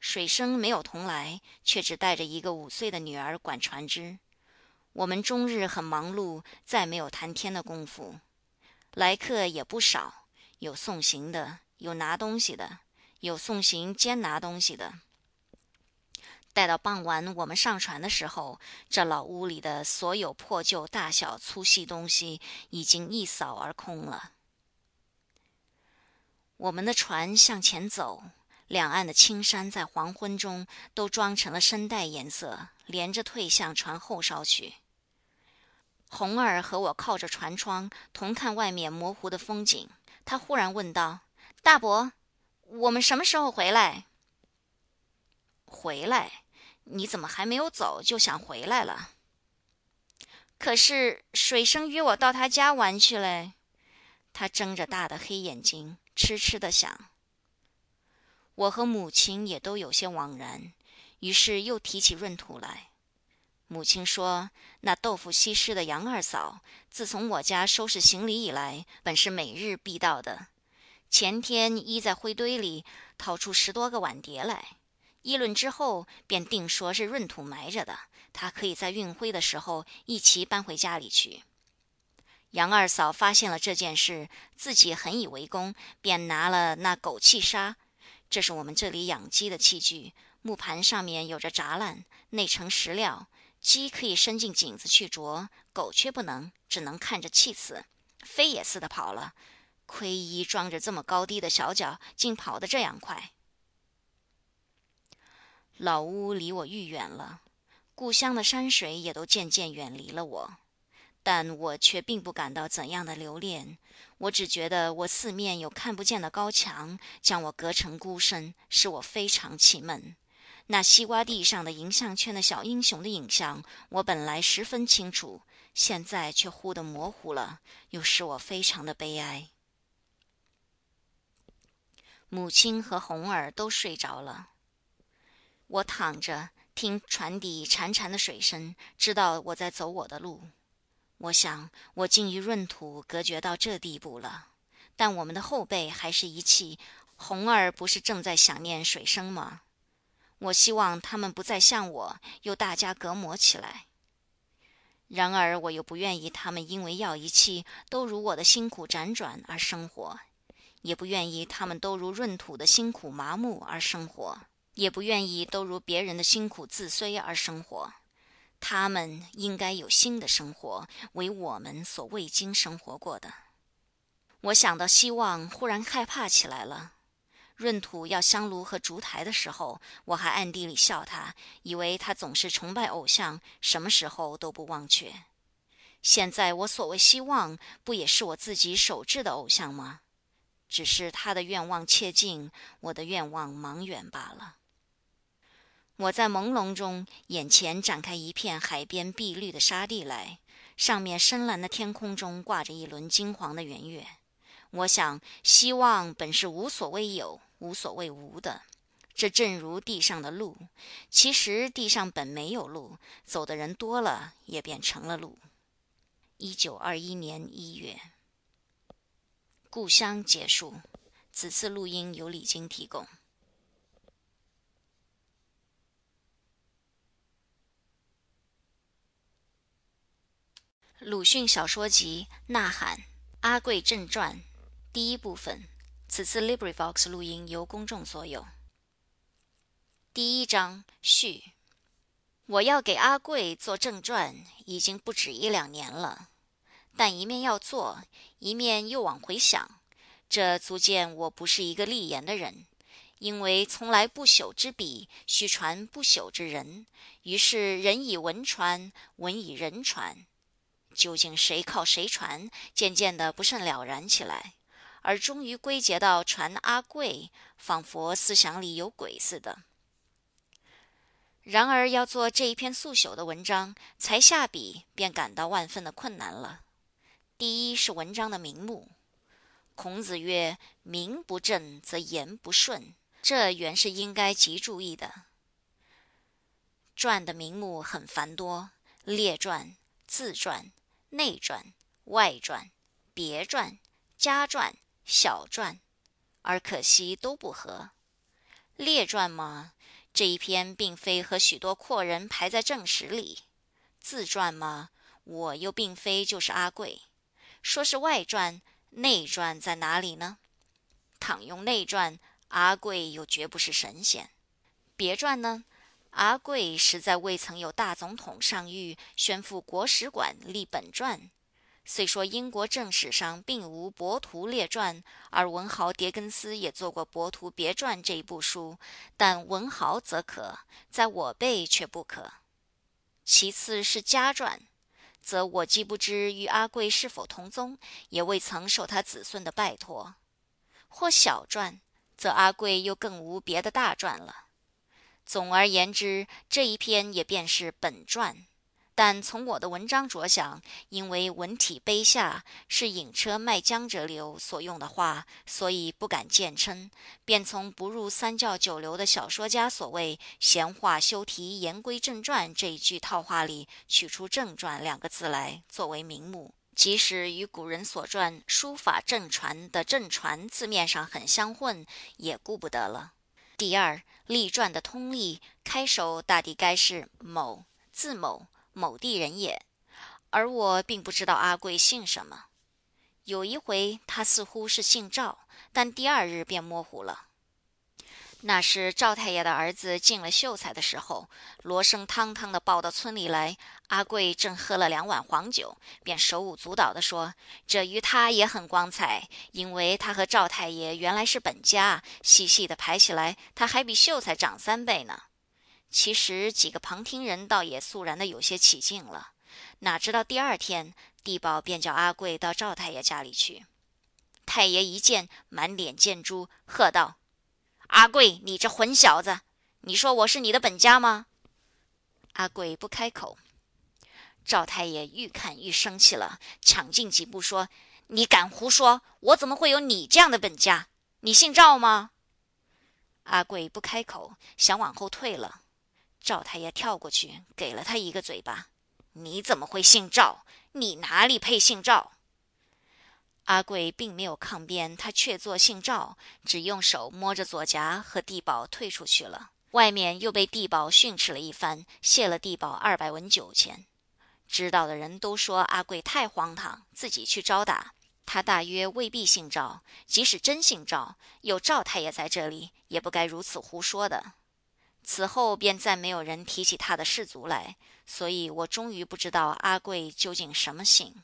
水生没有同来，却只带着一个五岁的女儿管船只。我们终日很忙碌，再没有谈天的功夫。来客也不少，有送行的，有拿东西的，有送行兼拿东西的。待到傍晚，我们上船的时候，这老屋里的所有破旧、大小、粗细东西已经一扫而空了。我们的船向前走，两岸的青山在黄昏中都装成了深黛颜色，连着退向船后梢去。红儿和我靠着船窗，同看外面模糊的风景。他忽然问道：“大伯，我们什么时候回来？”回来。你怎么还没有走就想回来了？可是水生约我到他家玩去嘞。他睁着大的黑眼睛，痴痴的想：我和母亲也都有些惘然，于是又提起闰土来。母亲说：“那豆腐西施的杨二嫂，自从我家收拾行李以来，本是每日必到的。前天依在灰堆里掏出十多个碗碟来，议论之后，便定说是闰土埋着的，他可以在运灰的时候一齐搬回家里去。”杨二嫂发现了这件事，自己很以为功，便拿了那枸杞沙，这是我们这里养鸡的器具，木盘上面有着栅栏，内盛食料。鸡可以伸进井子去啄，狗却不能，只能看着气死，飞也似的跑了。亏衣装着这么高低的小脚，竟跑得这样快。老屋离我愈远了，故乡的山水也都渐渐远离了我，但我却并不感到怎样的留恋。我只觉得我四面有看不见的高墙，将我隔成孤身，使我非常气闷。那西瓜地上的银项圈的小英雄的影像，我本来十分清楚，现在却忽的模糊了，又使我非常的悲哀。母亲和红儿都睡着了，我躺着听船底潺潺的水声，知道我在走我的路。我想，我竟与闰土隔绝到这地步了，但我们的后背还是一气。红儿不是正在想念水生吗？我希望他们不再像我，又大家隔膜起来。然而，我又不愿意他们因为要一气都如我的辛苦辗转而生活，也不愿意他们都如闰土的辛苦麻木而生活，也不愿意都如别人的辛苦自衰而生活。他们应该有新的生活，为我们所未经生活过的。我想到希望，忽然害怕起来了。闰土要香炉和烛台的时候，我还暗地里笑他，以为他总是崇拜偶像，什么时候都不忘却。现在我所谓希望，不也是我自己手制的偶像吗？只是他的愿望切近，我的愿望茫远罢了。我在朦胧中，眼前展开一片海边碧绿的沙地来，上面深蓝的天空中挂着一轮金黄的圆月。我想，希望本是无所谓有，无所谓无的。这正如地上的路，其实地上本没有路，走的人多了，也便成了路。一九二一年一月，故乡结束。此次录音由李晶提供。鲁迅小说集《呐喊》阿贵正传。第一部分，此次 LibriVox 录音由公众所有。第一章序。我要给阿贵做正传，已经不止一两年了，但一面要做，一面又往回想，这足见我不是一个立言的人，因为从来不朽之笔，须传不朽之人，于是人以文传，文以人传，究竟谁靠谁传，渐渐的不甚了然起来。而终于归结到传阿贵，仿佛思想里有鬼似的。然而要做这一篇速朽的文章，才下笔便感到万分的困难了。第一是文章的名目，孔子曰：“名不正则言不顺。”这原是应该极注意的。传的名目很繁多，列传、自传、内传、外传、别传、家传。小传，而可惜都不合。列传嘛，这一篇并非和许多阔人排在正史里；自传嘛，我又并非就是阿贵。说是外传、内传在哪里呢？倘用内传，阿贵又绝不是神仙。别传呢？阿贵实在未曾有大总统上谕宣赴国史馆立本传。虽说英国正史上并无《博图列传》，而文豪狄更斯也做过《博图别传》这一部书，但文豪则可，在我辈却不可。其次是家传，则我既不知与阿贵是否同宗，也未曾受他子孙的拜托；或小传，则阿贵又更无别的大传了。总而言之，这一篇也便是本传。但从我的文章着想，因为文体卑下，是引车卖江浙流所用的话，所以不敢见称，便从不入三教九流的小说家所谓“闲话休题，言归正传”这一句套话里取出“正传”两个字来作为名目。即使与古人所传书法正传的正传字面上很相混，也顾不得了。第二，立传的通例开首大抵该是某字某。某地人也，而我并不知道阿贵姓什么。有一回，他似乎是姓赵，但第二日便模糊了。那是赵太爷的儿子进了秀才的时候，罗生汤汤的抱到村里来。阿贵正喝了两碗黄酒，便手舞足蹈地说：“这与他也很光彩，因为他和赵太爷原来是本家。细细的排起来，他还比秀才长三倍呢。”其实几个旁听人倒也肃然的有些起劲了，哪知道第二天地保便叫阿贵到赵太爷家里去。太爷一见，满脸见珠，喝道：“阿贵，你这混小子，你说我是你的本家吗？”阿贵不开口。赵太爷愈看愈生气了，抢进几步说：“你敢胡说！我怎么会有你这样的本家？你姓赵吗？”阿贵不开口，想往后退了。赵太爷跳过去，给了他一个嘴巴。你怎么会姓赵？你哪里配姓赵？阿贵并没有抗辩，他却做姓赵，只用手摸着左颊，和地保退出去了。外面又被地保训斥了一番，谢了地保二百文酒钱。知道的人都说阿贵太荒唐，自己去招打。他大约未必姓赵，即使真姓赵，有赵太爷在这里，也不该如此胡说的。此后便再没有人提起他的氏族来，所以我终于不知道阿贵究竟什么姓。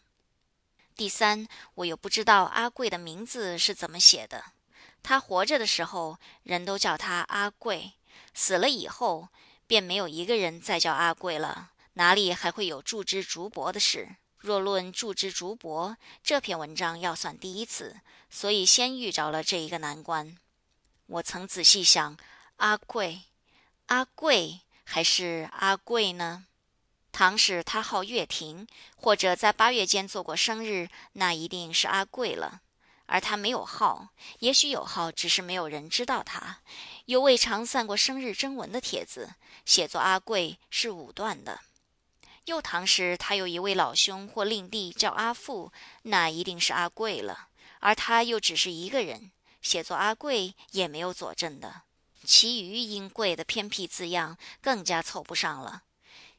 第三，我又不知道阿贵的名字是怎么写的。他活着的时候，人都叫他阿贵；死了以后，便没有一个人再叫阿贵了，哪里还会有祝之竹帛的事？若论祝之竹帛，这篇文章要算第一次，所以先遇着了这一个难关。我曾仔细想，阿贵。阿贵还是阿贵呢？倘使他号月亭，或者在八月间做过生日，那一定是阿贵了。而他没有号，也许有号，只是没有人知道他，有未尝散过生日征文的帖子，写作阿贵是武断的。又倘使他有一位老兄或令弟叫阿富，那一定是阿贵了。而他又只是一个人，写作阿贵也没有佐证的。其余因贵的偏僻字样更加凑不上了。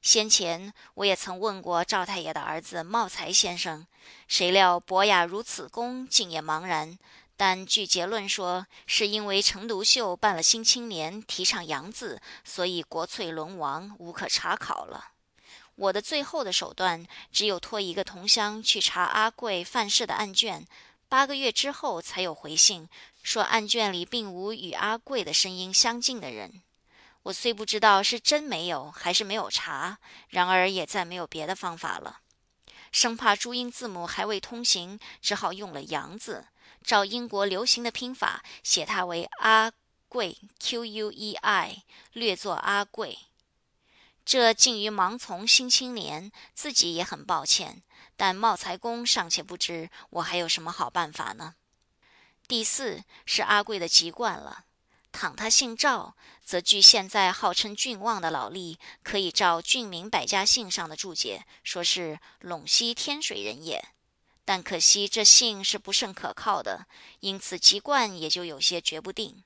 先前我也曾问过赵太爷的儿子茂才先生，谁料博雅如此功，竟也茫然。但据结论说，是因为陈独秀办了《新青年》，提倡洋字，所以国粹沦亡，无可查考了。我的最后的手段，只有托一个同乡去查阿贵范氏的案卷。八个月之后才有回信，说案卷里并无与阿贵的声音相近的人。我虽不知道是真没有还是没有查，然而也再没有别的方法了。生怕注音字母还未通行，只好用了“杨”字，照英国流行的拼法写它为阿贵 （Q U E I），略作阿贵。这近于盲从新青年，自己也很抱歉。但茂才公尚且不知，我还有什么好办法呢？第四是阿贵的籍贯了。倘他姓赵，则据现在号称郡望的老吏，可以照《郡民百家姓》上的注解，说是陇西天水人也。但可惜这姓是不甚可靠的，因此籍贯也就有些决不定。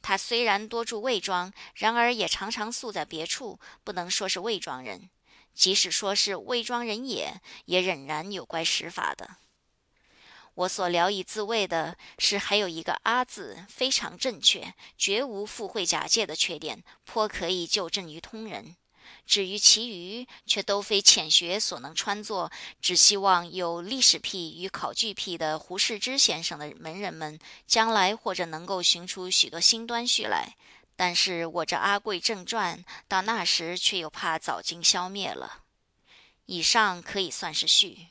他虽然多住魏庄，然而也常常宿在别处，不能说是魏庄人。即使说是魏庄人也，也仍然有怪使法的。我所聊以自慰的是，还有一个“阿”字非常正确，绝无附会假借的缺点，颇可以就正于通人。至于其余，却都非浅学所能穿作。只希望有历史癖与考据癖的胡适之先生的门人们，将来或者能够寻出许多新端绪来。但是我这《阿贵正传》到那时却又怕早经消灭了。以上可以算是序。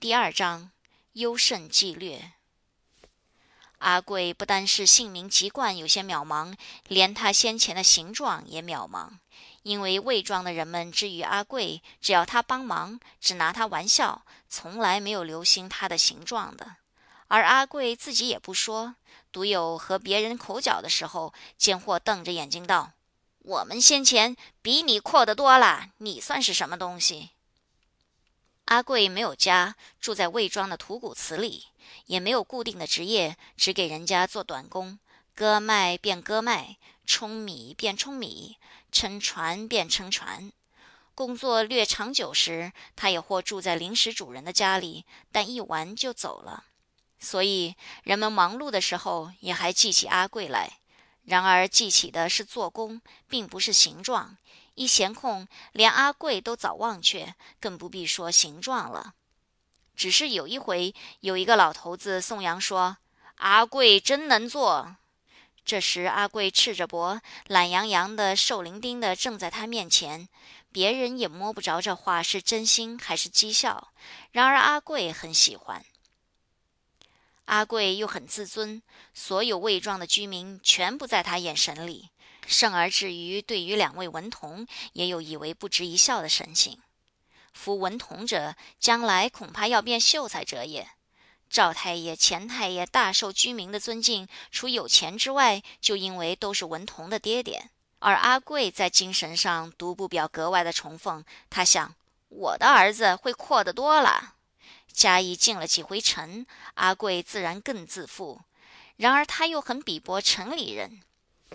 第二章，优胜计略。阿贵不单是姓名籍贯有些渺茫，连他先前的形状也渺茫。因为魏庄的人们至于阿贵，只要他帮忙，只拿他玩笑，从来没有留心他的形状的。而阿贵自己也不说，独有和别人口角的时候，贱货瞪着眼睛道：“我们先前比你阔得多了，你算是什么东西？”阿贵没有家，住在魏庄的土谷祠里，也没有固定的职业，只给人家做短工，割麦便割麦，舂米便舂米。撑船便撑船，工作略长久时，他也或住在临时主人的家里，但一玩就走了。所以人们忙碌的时候，也还记起阿贵来。然而记起的是做工，并不是形状。一闲空，连阿贵都早忘却，更不必说形状了。只是有一回，有一个老头子颂扬说：“阿贵真能做。”这时，阿贵赤着脖，懒洋洋的、瘦伶仃的，正在他面前。别人也摸不着这话是真心还是讥笑。然而阿贵很喜欢。阿贵又很自尊，所有未庄的居民全部在他眼神里，甚而至于对于两位文童，也有以为不值一笑的神情。夫文童者，将来恐怕要变秀才者也。赵太爷、钱太爷大受居民的尊敬，除有钱之外，就因为都是文童的爹爹。而阿贵在精神上独不表格外的崇奉。他想，我的儿子会阔得多了。嘉义进了几回城，阿贵自然更自负。然而他又很鄙薄城里人，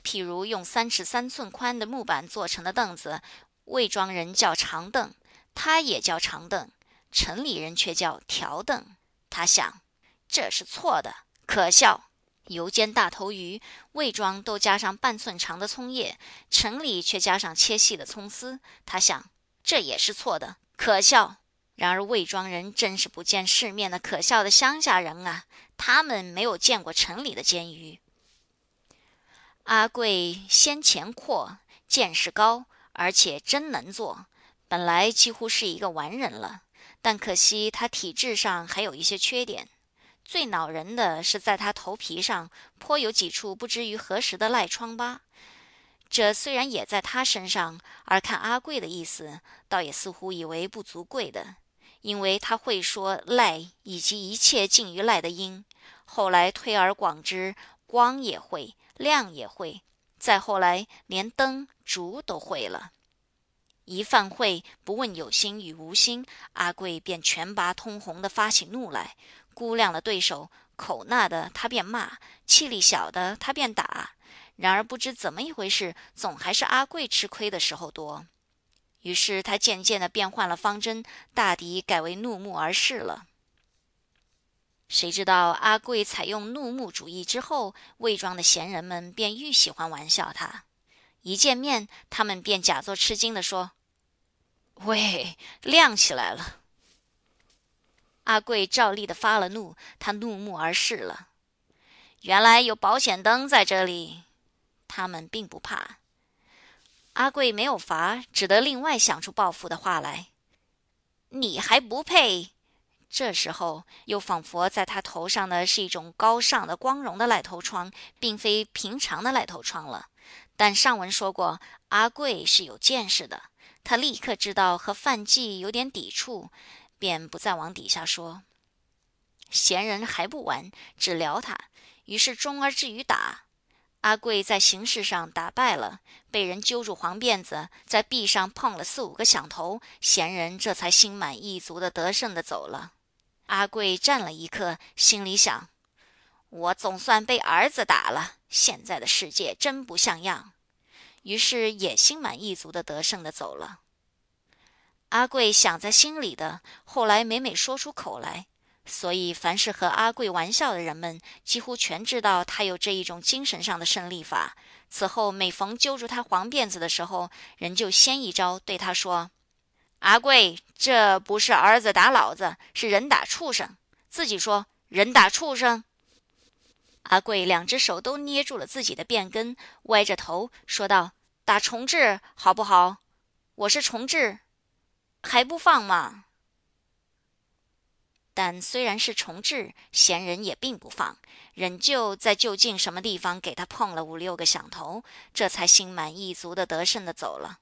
譬如用三尺三寸宽的木板做成的凳子，魏庄人叫长凳，他也叫长凳，城里人却叫条凳。他想。这是错的，可笑！油煎大头鱼，魏庄都加上半寸长的葱叶，城里却加上切细的葱丝。他想，这也是错的，可笑！然而魏庄人真是不见世面的可笑的乡下人啊！他们没有见过城里的煎鱼。阿贵先前阔，见识高，而且真能做，本来几乎是一个完人了。但可惜他体质上还有一些缺点。最恼人的是，在他头皮上颇有几处不知于何时的赖疮疤。这虽然也在他身上，而看阿贵的意思，倒也似乎以为不足贵的，因为他会说赖以及一切近于赖的音。后来推而广之，光也会，亮也会，再后来连灯烛都会了。一犯会，不问有心与无心，阿贵便全拔通红的发起怒来。估量了对手，口纳的他便骂，气力小的他便打。然而不知怎么一回事，总还是阿贵吃亏的时候多。于是他渐渐的变换了方针，大抵改为怒目而视了。谁知道阿贵采用怒目主义之后，魏庄的闲人们便愈喜欢玩笑他。一见面，他们便假作吃惊的说：“喂，亮起来了。”阿贵照例的发了怒，他怒目而视了。原来有保险灯在这里，他们并不怕。阿贵没有罚，只得另外想出报复的话来。你还不配！这时候又仿佛在他头上的是一种高尚的、光荣的赖头疮，并非平常的赖头疮了。但上文说过，阿贵是有见识的，他立刻知道和范纪有点抵触。便不再往底下说。闲人还不完，只聊他。于是终而至于打。阿贵在形式上打败了，被人揪住黄辫子，在壁上碰了四五个响头，闲人这才心满意足的得胜的走了。阿贵站了一刻，心里想：我总算被儿子打了。现在的世界真不像样。于是也心满意足的得胜的走了。阿贵想在心里的，后来每每说出口来，所以凡是和阿贵玩笑的人们，几乎全知道他有这一种精神上的胜利法。此后每逢揪住他黄辫子的时候，人就先一招对他说：“阿贵，这不是儿子打老子，是人打畜生。自己说人打畜生。”阿贵两只手都捏住了自己的辫根，歪着头说道：“打重置好不好？我是重置。”还不放吗？但虽然是重置，闲人也并不放，仍旧在就近什么地方给他碰了五六个响头，这才心满意足的得胜的走了。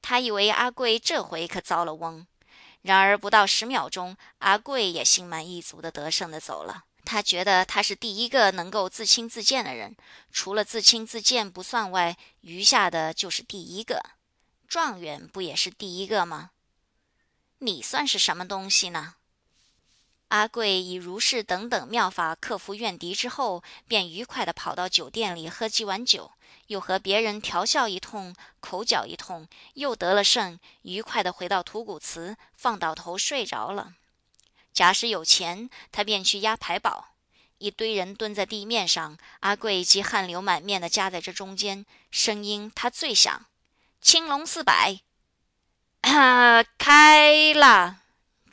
他以为阿贵这回可遭了翁，然而不到十秒钟，阿贵也心满意足的得胜的走了。他觉得他是第一个能够自轻自贱的人，除了自轻自贱不算外，余下的就是第一个。状元不也是第一个吗？你算是什么东西呢？阿贵以如是等等妙法克服怨敌之后，便愉快地跑到酒店里喝几碗酒，又和别人调笑一通，口角一通，又得了胜，愉快地回到土谷祠，放倒头睡着了。假使有钱，他便去押牌宝。一堆人蹲在地面上，阿贵即汗流满面地夹在这中间，声音他最响：“青龙四百。”开了，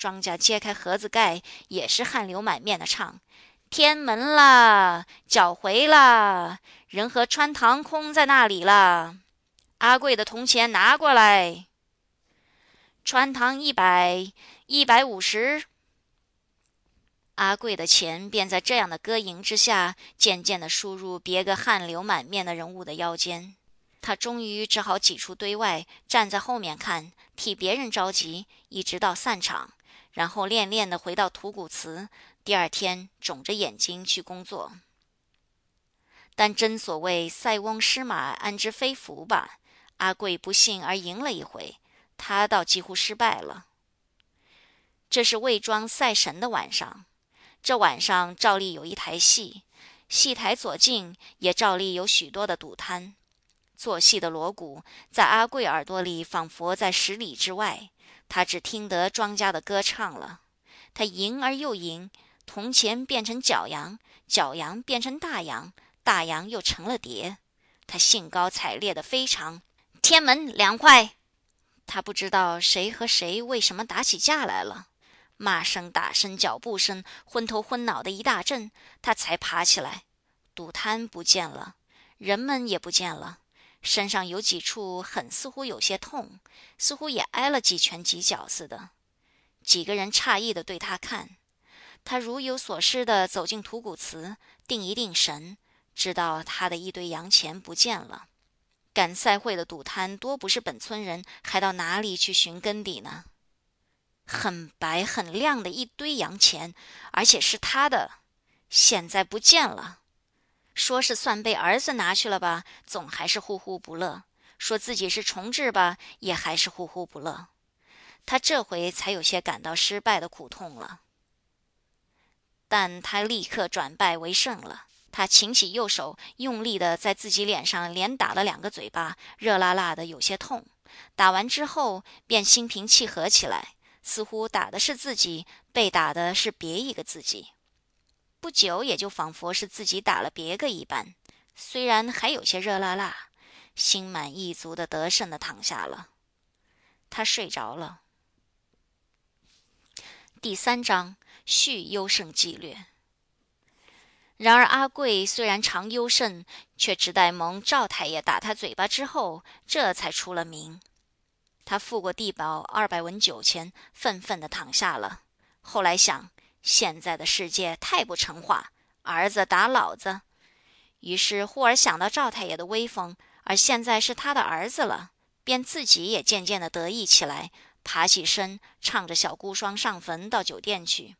庄家揭开盒子盖，也是汗流满面的唱：“天门啦，脚回啦，人和穿堂空在那里了。阿贵的铜钱拿过来，穿堂一百，一百五十。”阿贵的钱便在这样的歌吟之下，渐渐地输入别个汗流满面的人物的腰间。他终于只好挤出堆外，站在后面看，替别人着急，一直到散场，然后恋恋的回到土谷祠。第二天肿着眼睛去工作。但真所谓塞翁失马，安知非福吧？阿贵不幸而赢了一回，他倒几乎失败了。这是魏庄赛神的晚上，这晚上照例有一台戏，戏台左近也照例有许多的赌摊。做戏的锣鼓在阿贵耳朵里，仿佛在十里之外。他只听得庄家的歌唱了。他赢而又赢，铜钱变成角羊，角羊变成大羊，大羊又成了蝶。他兴高采烈的非常。天门两块。他不知道谁和谁为什么打起架来了，骂声、打声、脚步声，昏头昏脑的一大阵。他才爬起来，赌摊不见了，人们也不见了。身上有几处很似乎有些痛，似乎也挨了几拳几脚似的。几个人诧异地对他看，他如有所思地走进土谷祠，定一定神，知道他的一堆洋钱不见了。赶赛会的赌摊多不是本村人，还到哪里去寻根底呢？很白很亮的一堆洋钱，而且是他的，现在不见了。说是算被儿子拿去了吧，总还是呼呼不乐；说自己是重置吧，也还是呼呼不乐。他这回才有些感到失败的苦痛了。但他立刻转败为胜了。他擎起右手，用力的在自己脸上连打了两个嘴巴，热辣辣的，有些痛。打完之后，便心平气和起来，似乎打的是自己，被打的是别一个自己。不久，也就仿佛是自己打了别个一般，虽然还有些热辣辣，心满意足的得胜的躺下了。他睡着了。第三章续优胜纪略。然而阿贵虽然常优胜，却只待蒙赵太爷打他嘴巴之后，这才出了名。他付过地保二百文酒钱，愤愤的躺下了。后来想。现在的世界太不成话，儿子打老子。于是忽而想到赵太爷的威风，而现在是他的儿子了，便自己也渐渐的得意起来，爬起身，唱着《小孤孀上坟》到酒店去。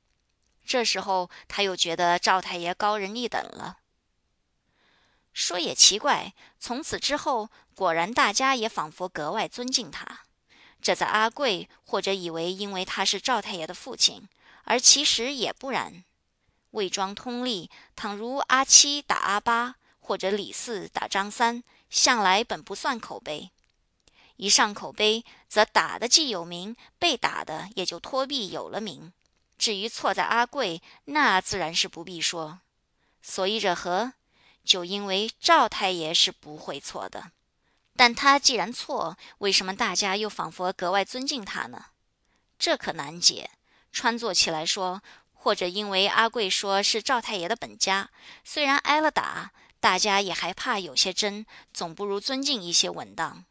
这时候他又觉得赵太爷高人一等了。说也奇怪，从此之后，果然大家也仿佛格外尊敬他。这在阿贵或者以为因为他是赵太爷的父亲。而其实也不然，魏庄通例，倘如阿七打阿八，或者李四打张三，向来本不算口碑。一上口碑，则打的既有名，被打的也就托币有了名。至于错在阿贵，那自然是不必说。所以者何？就因为赵太爷是不会错的。但他既然错，为什么大家又仿佛格外尊敬他呢？这可难解。穿作起来说，或者因为阿贵说是赵太爷的本家，虽然挨了打，大家也还怕有些真，总不如尊敬一些稳当。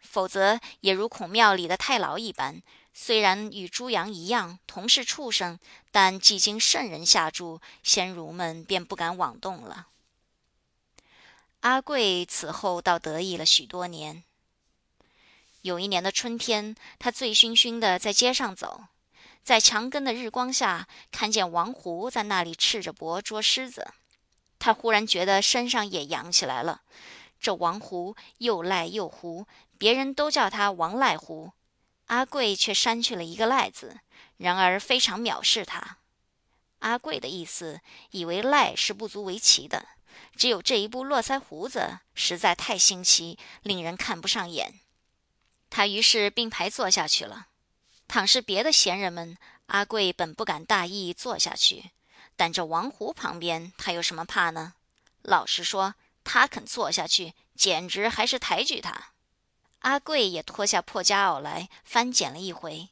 否则也如孔庙里的太牢一般。虽然与猪羊一样同是畜生，但既经圣人下注，先儒们便不敢妄动了。阿贵此后倒得意了许多年。有一年的春天，他醉醺醺的在街上走，在墙根的日光下，看见王胡在那里赤着脖捉狮子，他忽然觉得身上也痒起来了。这王胡又赖又胡，别人都叫他王赖胡。阿贵却删去了一个“赖”字，然而非常藐视他。阿贵的意思，以为赖是不足为奇的，只有这一部络腮胡子实在太新奇，令人看不上眼。他于是并排坐下去了。倘是别的闲人们，阿贵本不敢大意坐下去，但这王胡旁边，他有什么怕呢？老实说，他肯坐下去，简直还是抬举他。阿贵也脱下破夹袄来翻检了一回，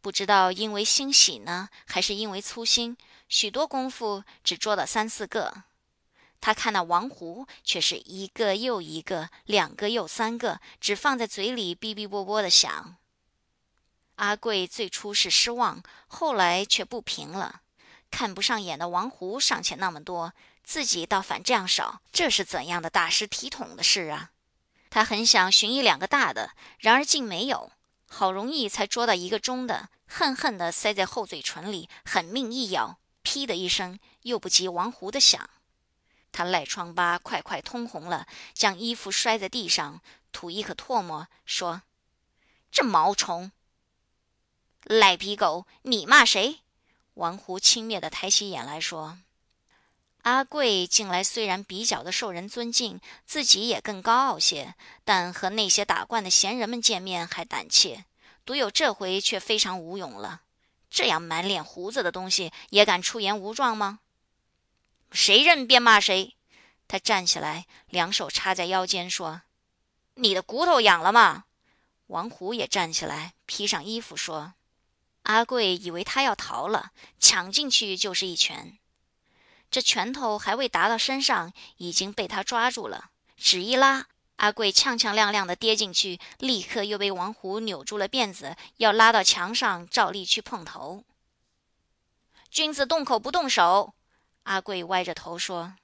不知道因为欣喜呢，还是因为粗心，许多功夫只捉了三四个。他看那王胡却是一个又一个，两个又三个，只放在嘴里哔哔啵啵的响。阿贵最初是失望，后来却不平了，看不上眼的王胡尚且那么多，自己倒反这样少，这是怎样的大失体统的事啊！他很想寻一两个大的，然而竟没有。好容易才捉到一个中的，恨恨地塞在后嘴唇里，狠命一咬，噼的一声，又不及王胡的响。他赖疮疤快快通红了，将衣服摔在地上，吐一口唾沫，说：“这毛虫，赖皮狗，你骂谁？”王胡轻蔑地抬起眼来说。阿贵近来虽然比较的受人尊敬，自己也更高傲些，但和那些打惯的闲人们见面还胆怯，独有这回却非常无勇了。这样满脸胡子的东西也敢出言无状吗？谁认便骂谁。他站起来，两手插在腰间说：“你的骨头痒了吗？”王虎也站起来，披上衣服说：“阿贵以为他要逃了，抢进去就是一拳。”这拳头还未达到身上，已经被他抓住了。只一拉，阿贵踉踉跄跄的跌进去，立刻又被王虎扭住了辫子，要拉到墙上，照例去碰头。君子动口不动手，阿贵歪着头说。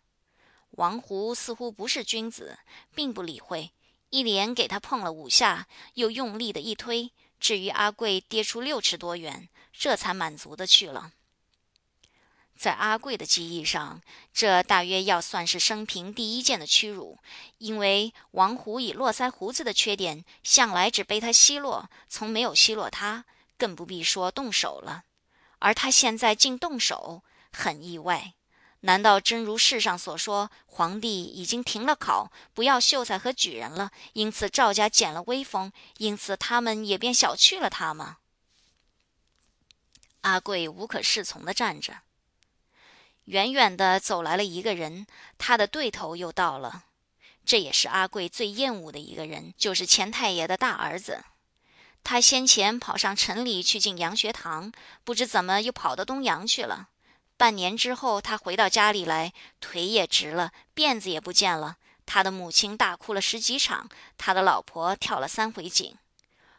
王虎似乎不是君子，并不理会，一连给他碰了五下，又用力的一推，至于阿贵跌出六尺多远，这才满足的去了。在阿贵的记忆上，这大约要算是生平第一件的屈辱，因为王虎以络腮胡子的缺点，向来只被他奚落，从没有奚落他，更不必说动手了。而他现在竟动手，很意外。难道真如世上所说，皇帝已经停了考，不要秀才和举人了，因此赵家减了威风，因此他们也便小觑了他吗？阿贵无可适从地站着。远远的走来了一个人，他的对头又到了。这也是阿贵最厌恶的一个人，就是钱太爷的大儿子。他先前跑上城里去进洋学堂，不知怎么又跑到东洋去了。半年之后，他回到家里来，腿也直了，辫子也不见了。他的母亲大哭了十几场，他的老婆跳了三回井。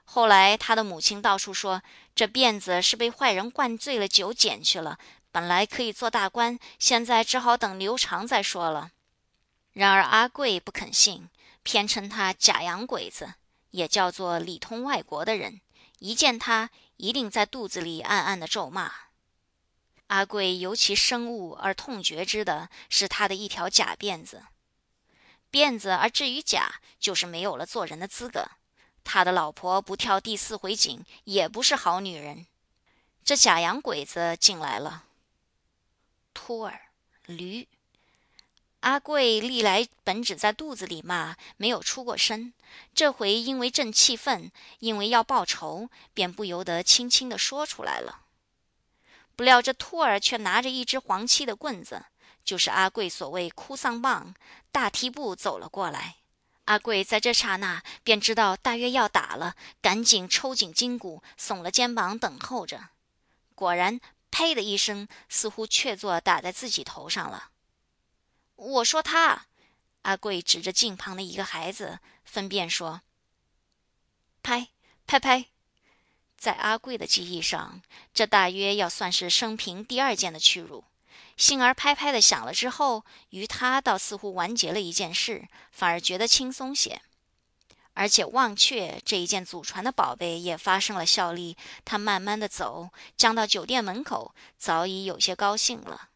后来，他的母亲到处说，这辫子是被坏人灌醉了酒捡去了。本来可以做大官，现在只好等留长再说了。然而阿贵不肯信，偏称他假洋鬼子，也叫做里通外国的人。一见他，一定在肚子里暗暗的咒骂。阿贵尤其生恶而痛绝之的是他的一条假辫子。辫子而至于假，就是没有了做人的资格。他的老婆不跳第四回井，也不是好女人。这假洋鬼子进来了。托儿，驴。阿贵历来本只在肚子里骂，没有出过声。这回因为正气愤，因为要报仇，便不由得轻轻地说出来了。不料这兔儿却拿着一只黄漆的棍子，就是阿贵所谓哭丧棒，大踢步走了过来。阿贵在这刹那便知道大约要打了，赶紧抽紧筋骨，耸了肩膀等候着。果然。呸的一声，似乎确作打在自己头上了。我说他，阿贵指着近旁的一个孩子，分辨说：“拍拍拍。在阿贵的记忆上，这大约要算是生平第二件的屈辱。幸而拍拍的响了之后，于他倒似乎完结了一件事，反而觉得轻松些。而且忘却这一件祖传的宝贝也发生了效力。他慢慢的走，将到酒店门口，早已有些高兴了。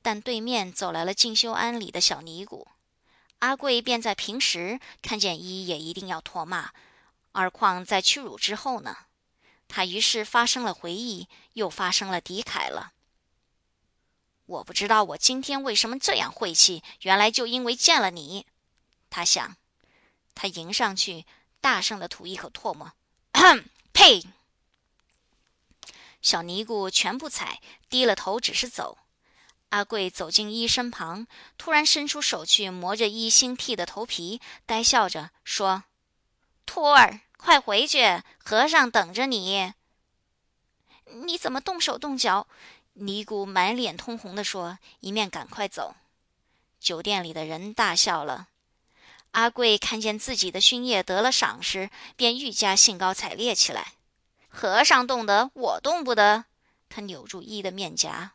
但对面走来了进修庵里的小尼姑，阿贵便在平时看见一也一定要唾骂，而况在屈辱之后呢？他于是发生了回忆，又发生了敌凯了。我不知道我今天为什么这样晦气，原来就因为见了你。他想，他迎上去，大声的吐一口唾沫，呸！小尼姑全不睬，低了头，只是走。阿贵走进一身旁，突然伸出手去磨着一新剃的头皮，呆笑着说：“托儿，快回去，和尚等着你。”你怎么动手动脚？尼姑满脸通红地说，一面赶快走。酒店里的人大笑了。阿贵看见自己的熏业得了赏识，便愈加兴高采烈起来。和尚动得，我动不得。他扭住一的面颊。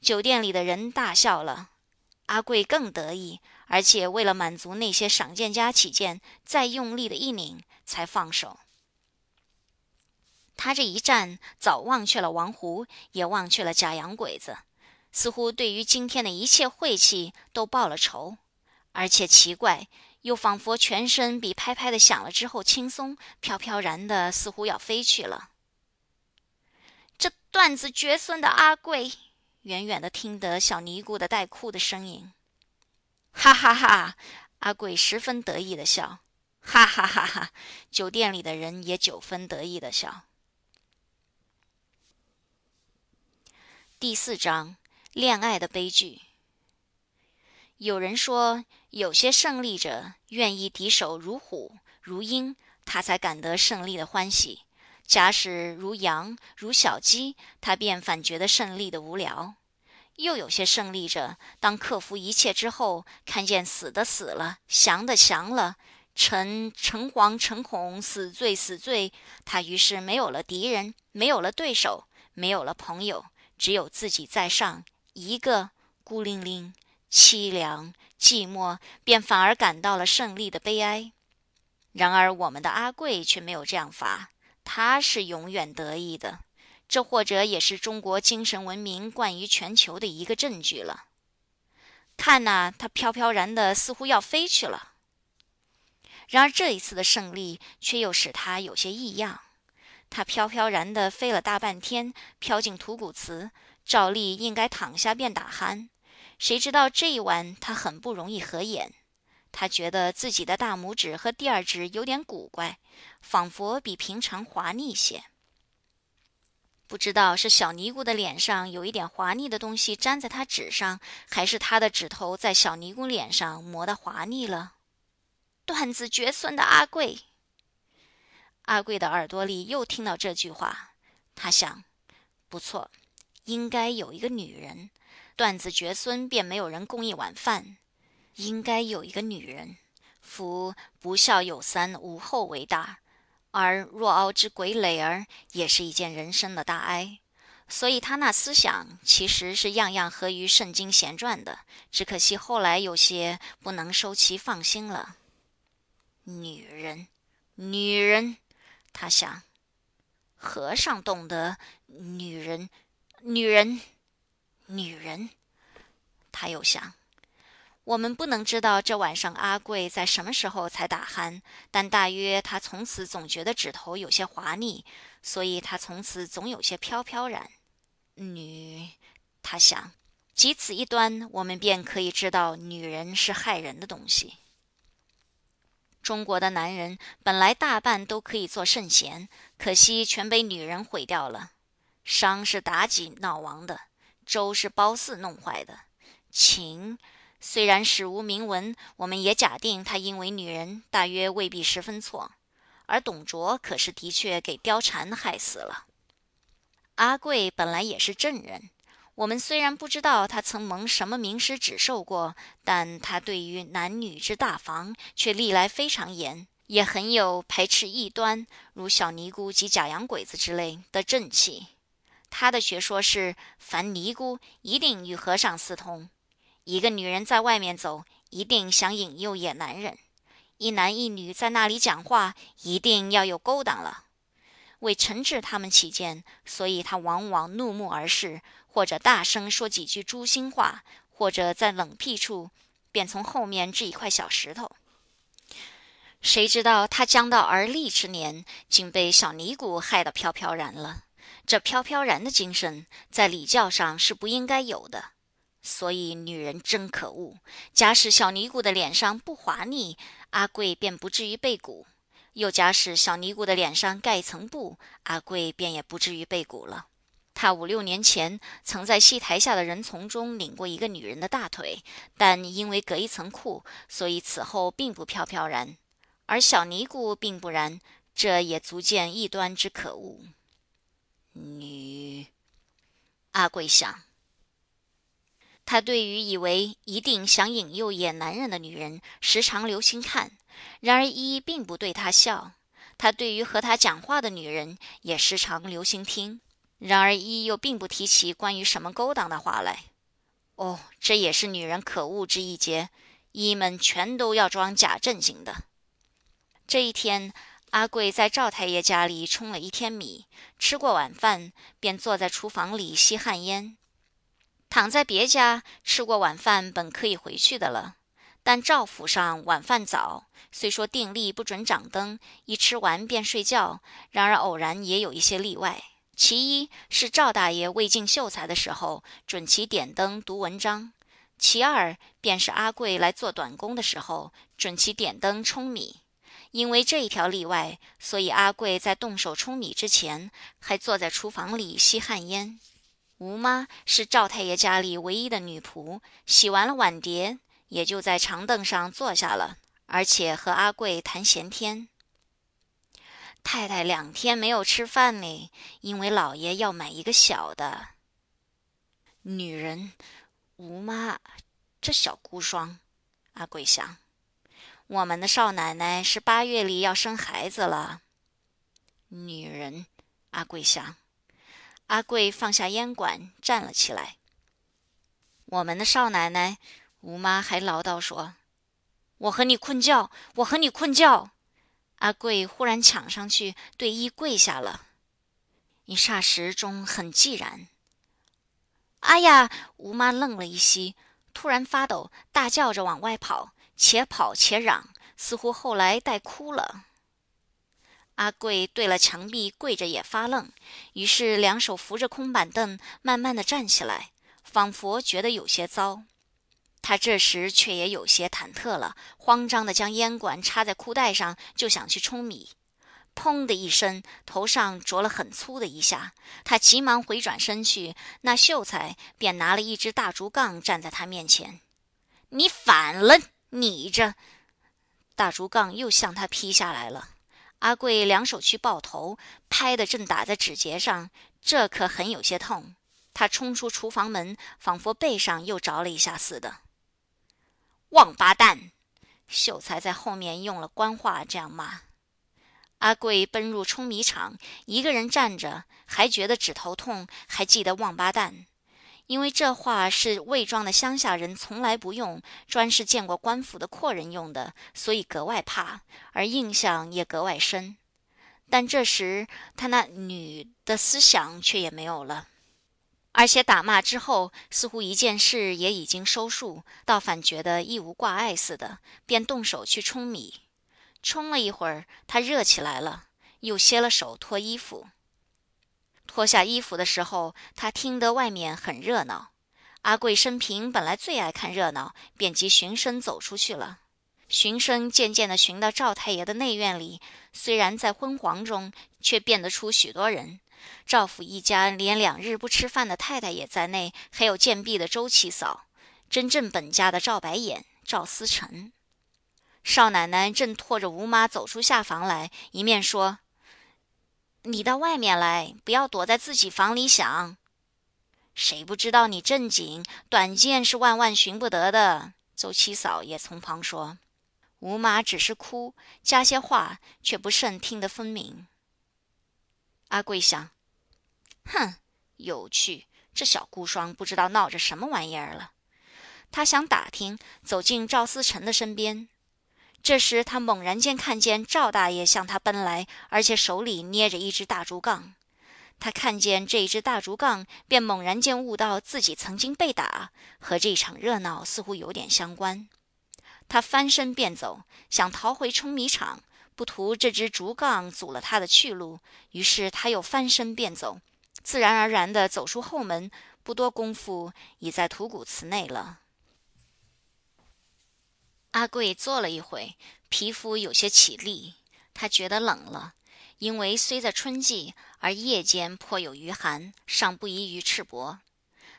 酒店里的人大笑了，阿贵更得意，而且为了满足那些赏鉴家起见，再用力的一拧，才放手。他这一站，早忘却了王胡，也忘却了假洋鬼子，似乎对于今天的一切晦气都报了仇，而且奇怪，又仿佛全身比拍拍的响了之后轻松飘飘然的，似乎要飞去了。这断子绝孙的阿贵。远远的听得小尼姑的带哭的声音，哈哈哈！阿贵十分得意的笑，哈哈哈哈！酒店里的人也九分得意的笑。第四章：恋爱的悲剧。有人说，有些胜利者愿意敌手如虎如鹰，他才感得胜利的欢喜。假使如羊如小鸡，他便反觉得胜利的无聊。又有些胜利者，当克服一切之后，看见死的死了，降的降了，诚诚惶诚恐，死罪死罪，他于是没有了敌人，没有了对手，没有了朋友，只有自己在上，一个孤零零、凄凉、寂寞，便反而感到了胜利的悲哀。然而我们的阿贵却没有这样罚。他是永远得意的，这或者也是中国精神文明冠于全球的一个证据了。看呐，他飘飘然的，似乎要飞去了。然而这一次的胜利却又使他有些异样。他飘飘然的飞了大半天，飘进吐谷祠，照例应该躺下便打鼾，谁知道这一晚他很不容易合眼。他觉得自己的大拇指和第二指有点古怪，仿佛比平常滑腻些。不知道是小尼姑的脸上有一点滑腻的东西粘在他指上，还是他的指头在小尼姑脸上磨得滑腻了。断子绝孙的阿贵，阿贵的耳朵里又听到这句话，他想：不错，应该有一个女人，断子绝孙便没有人供一碗饭。应该有一个女人，夫不孝有三，无后为大。而若熬之鬼累儿，也是一件人生的大哀。所以他那思想其实是样样合于圣经闲传的，只可惜后来有些不能收其放心了。女人，女人，他想，和尚懂得女人，女人，女人，他又想。我们不能知道这晚上阿贵在什么时候才打鼾，但大约他从此总觉得指头有些滑腻，所以他从此总有些飘飘然。女，他想，即此一端，我们便可以知道女人是害人的东西。中国的男人本来大半都可以做圣贤，可惜全被女人毁掉了。商是妲己闹亡的，周是褒姒弄坏的，秦。虽然史无明文，我们也假定他因为女人，大约未必十分错。而董卓可是的确给貂蝉害死了。阿贵本来也是正人，我们虽然不知道他曾蒙什么名师指授过，但他对于男女之大防却历来非常严，也很有排斥异端，如小尼姑及假洋鬼子之类的正气。他的学说是：凡尼姑一定与和尚私通；一个女人在外面走，一定想引诱野男人；一男一女在那里讲话，一定要有勾当了。为惩治他们起见，所以他往往怒目而视，或者大声说几句诛心话，或者在冷僻处便从后面掷一块小石头。谁知道他将到而立之年，竟被小尼姑害得飘飘然了。这飘飘然的精神，在礼教上是不应该有的。所以女人真可恶。假使小尼姑的脸上不滑腻，阿贵便不至于被蛊；又假使小尼姑的脸上盖一层布，阿贵便也不至于被蛊了。他五六年前曾在戏台下的人丛中拧过一个女人的大腿，但因为隔一层裤，所以此后并不飘飘然。而小尼姑并不然，这也足见异端之可恶。女，阿贵想，他对于以为一定想引诱野男人的女人，时常留心看；然而一并不对他笑。他对于和他讲话的女人，也时常留心听；然而一又并不提起关于什么勾当的话来。哦，这也是女人可恶之一节。一们全都要装假正经的。这一天，阿贵在赵太爷家里冲了一天米，吃过晚饭，便坐在厨房里吸旱烟。躺在别家吃过晚饭，本可以回去的了，但赵府上晚饭早，虽说定例不准掌灯，一吃完便睡觉，然而偶然也有一些例外。其一是赵大爷未进秀才的时候，准其点灯读文章；其二便是阿贵来做短工的时候，准其点灯舂米。因为这一条例外，所以阿贵在动手舂米之前，还坐在厨房里吸旱烟。吴妈是赵太爷家里唯一的女仆，洗完了碗碟，也就在长凳上坐下了，而且和阿贵谈闲天。太太两天没有吃饭呢，因为老爷要买一个小的。女人，吴妈，这小孤孀，阿贵想。我们的少奶奶是八月里要生孩子了。女人，阿贵想。阿贵放下烟管，站了起来。我们的少奶奶，吴妈还唠叨说：“我和你困觉，我和你困觉。”阿贵忽然抢上去，对一跪下了。一霎时中很寂然。哎呀！吴妈愣了一息，突然发抖，大叫着往外跑。且跑且嚷，似乎后来带哭了。阿贵对了墙壁跪着也发愣，于是两手扶着空板凳，慢慢的站起来，仿佛觉得有些糟。他这时却也有些忐忑了，慌张的将烟管插在裤带上，就想去冲米。砰的一声，头上着了很粗的一下，他急忙回转身去，那秀才便拿了一只大竹杠站在他面前：“你反了！”你这大竹杠又向他劈下来了。阿贵两手去抱头，拍的正打在指节上，这可很有些痛。他冲出厨房门，仿佛背上又着了一下似的。王八蛋！秀才在后面用了官话这样骂。阿贵奔入舂米场，一个人站着，还觉得指头痛，还记得王八蛋。因为这话是魏庄的乡下人从来不用，专是见过官府的阔人用的，所以格外怕，而印象也格外深。但这时他那女的思想却也没有了，而且打骂之后，似乎一件事也已经收束，倒反觉得亦无挂碍似的，便动手去冲米。冲了一会儿，他热起来了，又歇了手脱衣服。脱下衣服的时候，他听得外面很热闹。阿贵生平本来最爱看热闹，便即循声走出去了。循声渐渐地寻到赵太爷的内院里，虽然在昏黄中，却辨得出许多人。赵府一家连两日不吃饭的太太也在内，还有贱婢的周七嫂，真正本家的赵白眼、赵思成。少奶奶正拖着吴妈走出下房来，一面说。你到外面来，不要躲在自己房里想。谁不知道你正经？短见是万万寻不得的。周七嫂也从旁说：“吴妈只是哭，加些话却不甚听得分明。阿贵想：哼，有趣，这小孤孀不知道闹着什么玩意儿了。他想打听，走进赵思成的身边。这时，他猛然间看见赵大爷向他奔来，而且手里捏着一只大竹杠。他看见这一只大竹杠，便猛然间悟到自己曾经被打，和这场热闹似乎有点相关。他翻身便走，想逃回冲米场，不图这只竹杠阻了他的去路。于是他又翻身便走，自然而然地走出后门，不多功夫已在土谷祠内了。阿贵坐了一会，皮肤有些起立，他觉得冷了，因为虽在春季，而夜间颇有余寒，尚不宜于赤膊。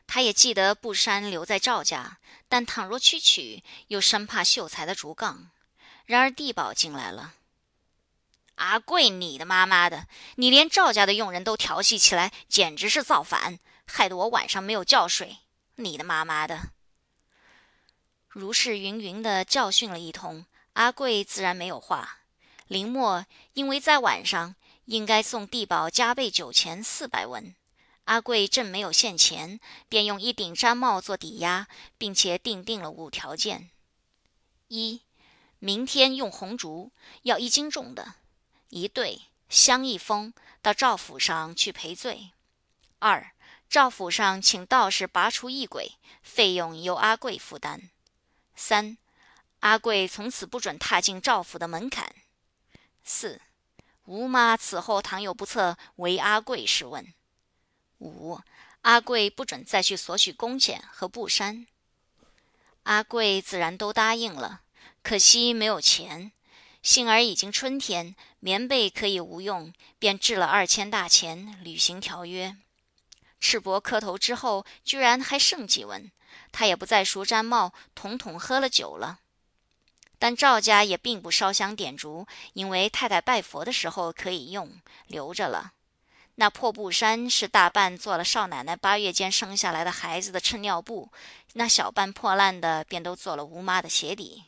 他也记得布衫留在赵家，但倘若去取，又生怕秀才的竹杠。然而地保进来了，阿贵，你的妈妈的，你连赵家的佣人都调戏起来，简直是造反，害得我晚上没有觉睡。你的妈妈的！如是云云的教训了一通，阿贵自然没有话。林默因为在晚上应该送地保加倍酒钱四百文，阿贵正没有现钱，便用一顶毡帽做抵押，并且订定了五条件：一，明天用红烛，要一斤重的，一对香一封，到赵府上去赔罪；二，赵府上请道士拔除异鬼，费用由阿贵负担。三，阿贵从此不准踏进赵府的门槛。四，吴妈此后倘有不测，唯阿贵是问。五，阿贵不准再去索取工钱和布衫。阿贵自然都答应了，可惜没有钱。幸而已经春天，棉被可以无用，便置了二千大钱履行条约。赤膊磕头之后，居然还剩几文。他也不再梳毡帽，统统喝了酒了。但赵家也并不烧香点烛，因为太太拜佛的时候可以用，留着了。那破布衫是大半做了少奶奶八月间生下来的孩子的衬尿布，那小半破烂的便都做了吴妈的鞋底。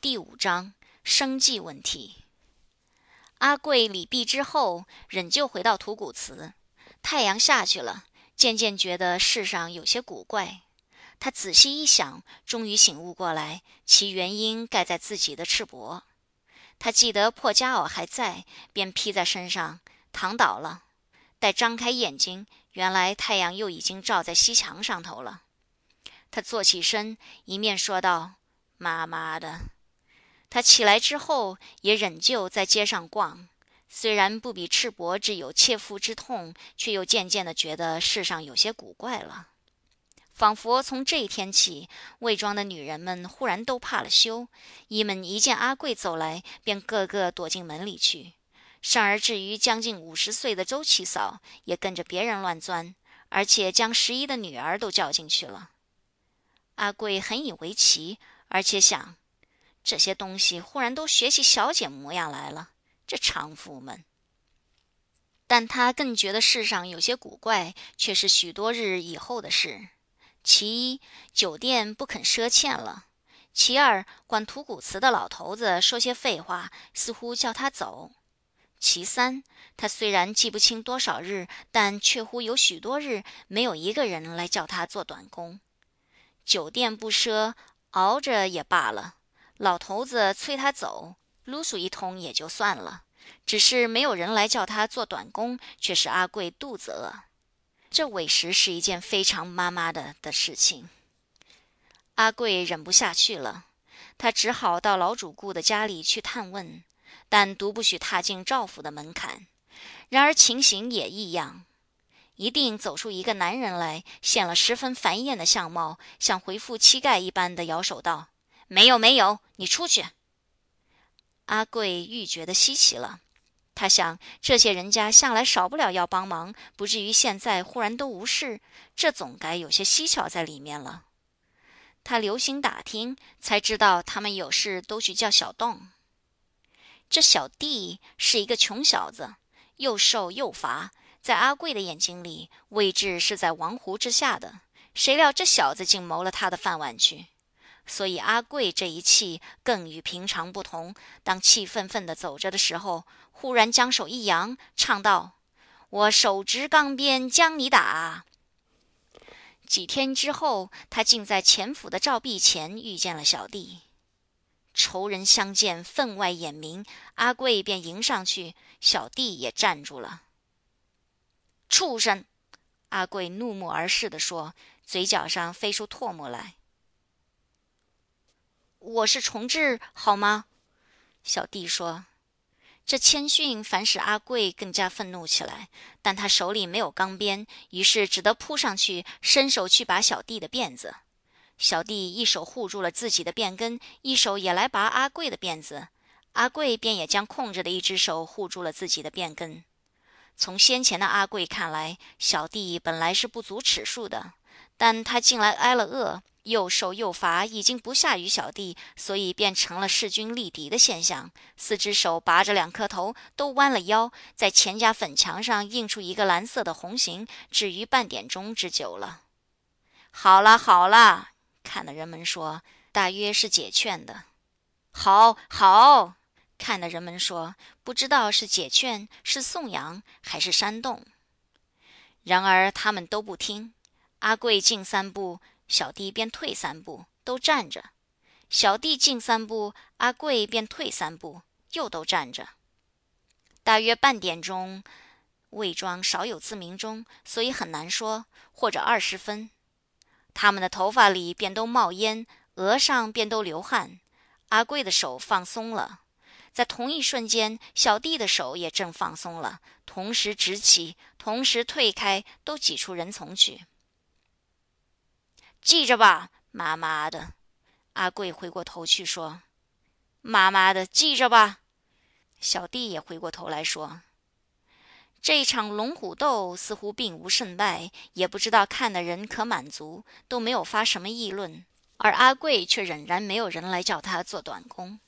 第五章生计问题。阿贵礼毕之后，仍旧回到土谷祠。太阳下去了。渐渐觉得世上有些古怪，他仔细一想，终于醒悟过来，其原因盖在自己的赤膊。他记得破夹袄还在，便披在身上，躺倒了。待张开眼睛，原来太阳又已经照在西墙上头了。他坐起身，一面说道：“妈妈的。”他起来之后，也仍旧在街上逛。虽然不比赤膊之有切肤之痛，却又渐渐的觉得世上有些古怪了。仿佛从这一天起，魏庄的女人们忽然都怕了羞，姨们一见阿贵走来，便个个躲进门里去。尚而至于将近五十岁的周七嫂，也跟着别人乱钻，而且将十一的女儿都叫进去了。阿贵很以为奇，而且想，这些东西忽然都学起小姐模样来了。这娼妇们，但他更觉得世上有些古怪，却是许多日以后的事。其一，酒店不肯赊欠了；其二，管吐谷祠的老头子说些废话，似乎叫他走；其三，他虽然记不清多少日，但却乎有许多日没有一个人来叫他做短工。酒店不赊，熬着也罢了；老头子催他走。撸数一通也就算了，只是没有人来叫他做短工，却是阿贵肚子饿。这委实是一件非常妈妈的的事情。阿贵忍不下去了，他只好到老主顾的家里去探问，但独不许踏进赵府的门槛。然而情形也异样，一定走出一个男人来，现了十分繁艳的相貌，像回复乞丐一般的摇手道：“没有，没有，你出去。”阿贵愈觉得稀奇了，他想这些人家向来少不了要帮忙，不至于现在忽然都无事，这总该有些蹊跷在里面了。他留心打听，才知道他们有事都去叫小洞。这小弟是一个穷小子，又瘦又乏，在阿贵的眼睛里，位置是在王胡之下的。谁料这小子竟谋了他的饭碗去。所以阿贵这一气更与平常不同。当气愤愤地走着的时候，忽然将手一扬，唱道：“我手执钢鞭将你打。”几天之后，他竟在前府的照壁前遇见了小弟。仇人相见，分外眼明。阿贵便迎上去，小弟也站住了。畜生！阿贵怒目而视地说，嘴角上飞出唾沫来。我是重置，好吗？小弟说。这谦逊反使阿贵更加愤怒起来，但他手里没有钢鞭，于是只得扑上去，伸手去拔小弟的辫子。小弟一手护住了自己的辫根，一手也来拔阿贵的辫子。阿贵便也将空着的一只手护住了自己的辫根。从先前的阿贵看来，小弟本来是不足尺数的，但他近来挨了饿。又瘦又乏，已经不下于小弟，所以便成了势均力敌的现象。四只手拔着两颗头，都弯了腰，在钱家粉墙上印出一个蓝色的红形，止于半点钟之久了。好了好了，看的人们说，大约是解劝的。好好看的人们说，不知道是解劝，是颂扬，还是煽动。然而他们都不听。阿贵进三步。小弟便退三步，都站着；小弟进三步，阿贵便退三步，又都站着。大约半点钟，魏庄少有自鸣钟，所以很难说，或者二十分。他们的头发里便都冒烟，额上便都流汗。阿贵的手放松了，在同一瞬间，小弟的手也正放松了，同时直起，同时退开，都挤出人丛去。记着吧，妈妈的！阿贵回过头去说：“妈妈的，记着吧。”小弟也回过头来说：“这场龙虎斗似乎并无胜败，也不知道看的人可满足，都没有发什么议论。而阿贵却仍然没有人来叫他做短工。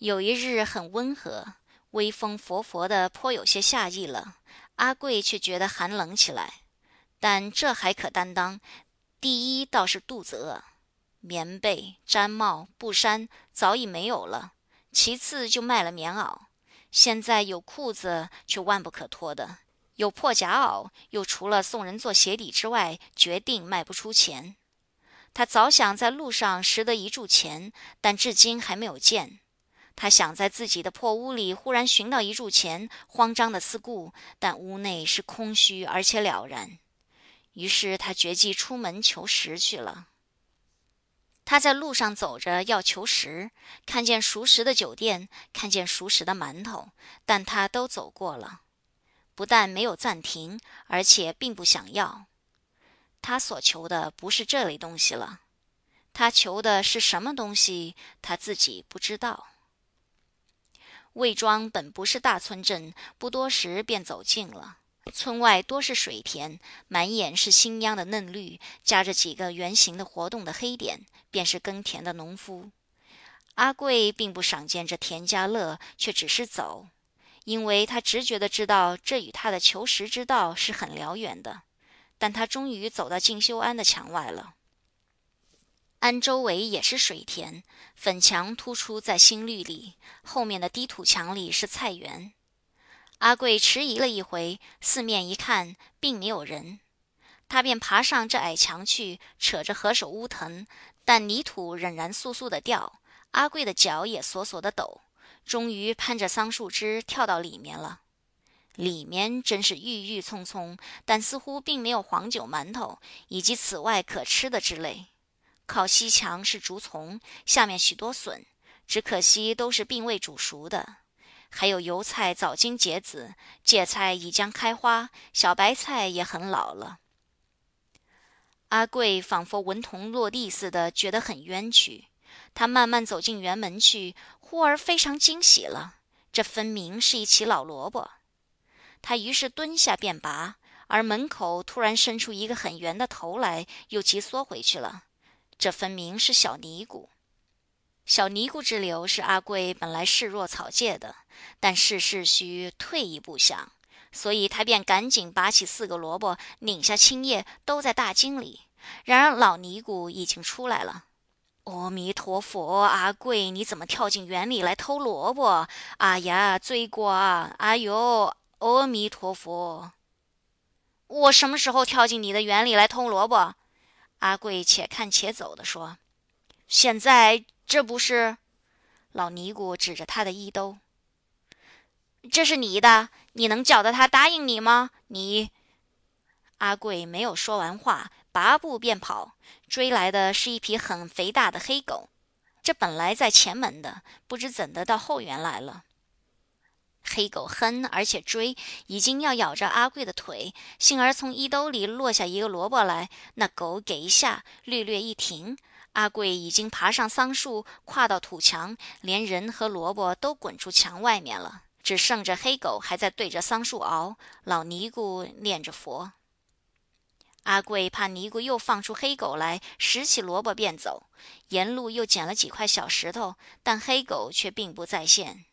有一日很温和，微风佛佛的，颇有些夏意了。阿贵却觉得寒冷起来，但这还可担当。第一倒是肚子饿，棉被、毡帽、布衫早已没有了；其次就卖了棉袄，现在有裤子却万不可脱的，有破夹袄，又除了送人做鞋底之外，决定卖不出钱。他早想在路上拾得一柱钱，但至今还没有见。他想在自己的破屋里忽然寻到一柱钱，慌张的四顾，但屋内是空虚而且了然。于是他决计出门求食去了。他在路上走着，要求食，看见熟食的酒店，看见熟食的馒头，但他都走过了，不但没有暂停，而且并不想要。他所求的不是这类东西了，他求的是什么东西，他自己不知道。魏庄本不是大村镇，不多时便走近了。村外多是水田，满眼是新秧的嫩绿，夹着几个圆形的活动的黑点，便是耕田的农夫。阿贵并不赏见这田家乐，却只是走，因为他直觉的知道这与他的求实之道是很辽远的。但他终于走到静修庵的墙外了。庵周围也是水田，粉墙突出在新绿里，后面的低土墙里是菜园。阿贵迟疑了一回，四面一看，并没有人，他便爬上这矮墙去，扯着何首乌藤，但泥土仍然簌簌的掉，阿贵的脚也索索的抖，终于攀着桑树枝跳到里面了。里面真是郁郁葱葱，但似乎并没有黄酒、馒头以及此外可吃的之类。靠西墙是竹丛，下面许多笋，只可惜都是并未煮熟的。还有油菜早经结籽，芥菜已将开花，小白菜也很老了。阿贵仿佛闻铜落地似的，觉得很冤屈。他慢慢走进园门去，忽而非常惊喜了，这分明是一起老萝卜。他于是蹲下便拔，而门口突然伸出一个很圆的头来，又急缩回去了。这分明是小尼姑。小尼姑之流是阿贵本来视若草芥的，但事事需退一步想，所以他便赶紧拔起四个萝卜，拧下青叶，都在大襟里。然而老尼姑已经出来了，阿弥陀佛，阿贵，你怎么跳进园里来偷萝卜？哎呀，罪过啊！哎呦，阿弥陀佛！我什么时候跳进你的园里来偷萝卜？阿贵且看且走的说：“现在这不是？”老尼姑指着他的衣兜：“这是你的，你能叫得他答应你吗？你？”阿贵没有说完话，拔步便跑。追来的是一匹很肥大的黑狗，这本来在前门的，不知怎的到后园来了。黑狗哼，而且追，已经要咬着阿贵的腿。幸而从衣兜里落下一个萝卜来，那狗给一下，略略一停，阿贵已经爬上桑树，跨到土墙，连人和萝卜都滚出墙外面了。只剩着黑狗还在对着桑树熬。老尼姑念着佛。阿贵怕尼姑又放出黑狗来，拾起萝卜便走。沿路又捡了几块小石头，但黑狗却并不在线。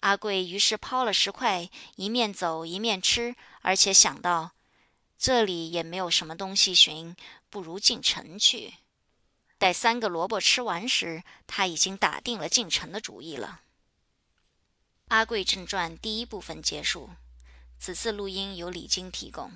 阿贵于是抛了石块，一面走一面吃，而且想到这里也没有什么东西寻，不如进城去。待三个萝卜吃完时，他已经打定了进城的主意了。《阿贵正传》第一部分结束。此次录音由李晶提供。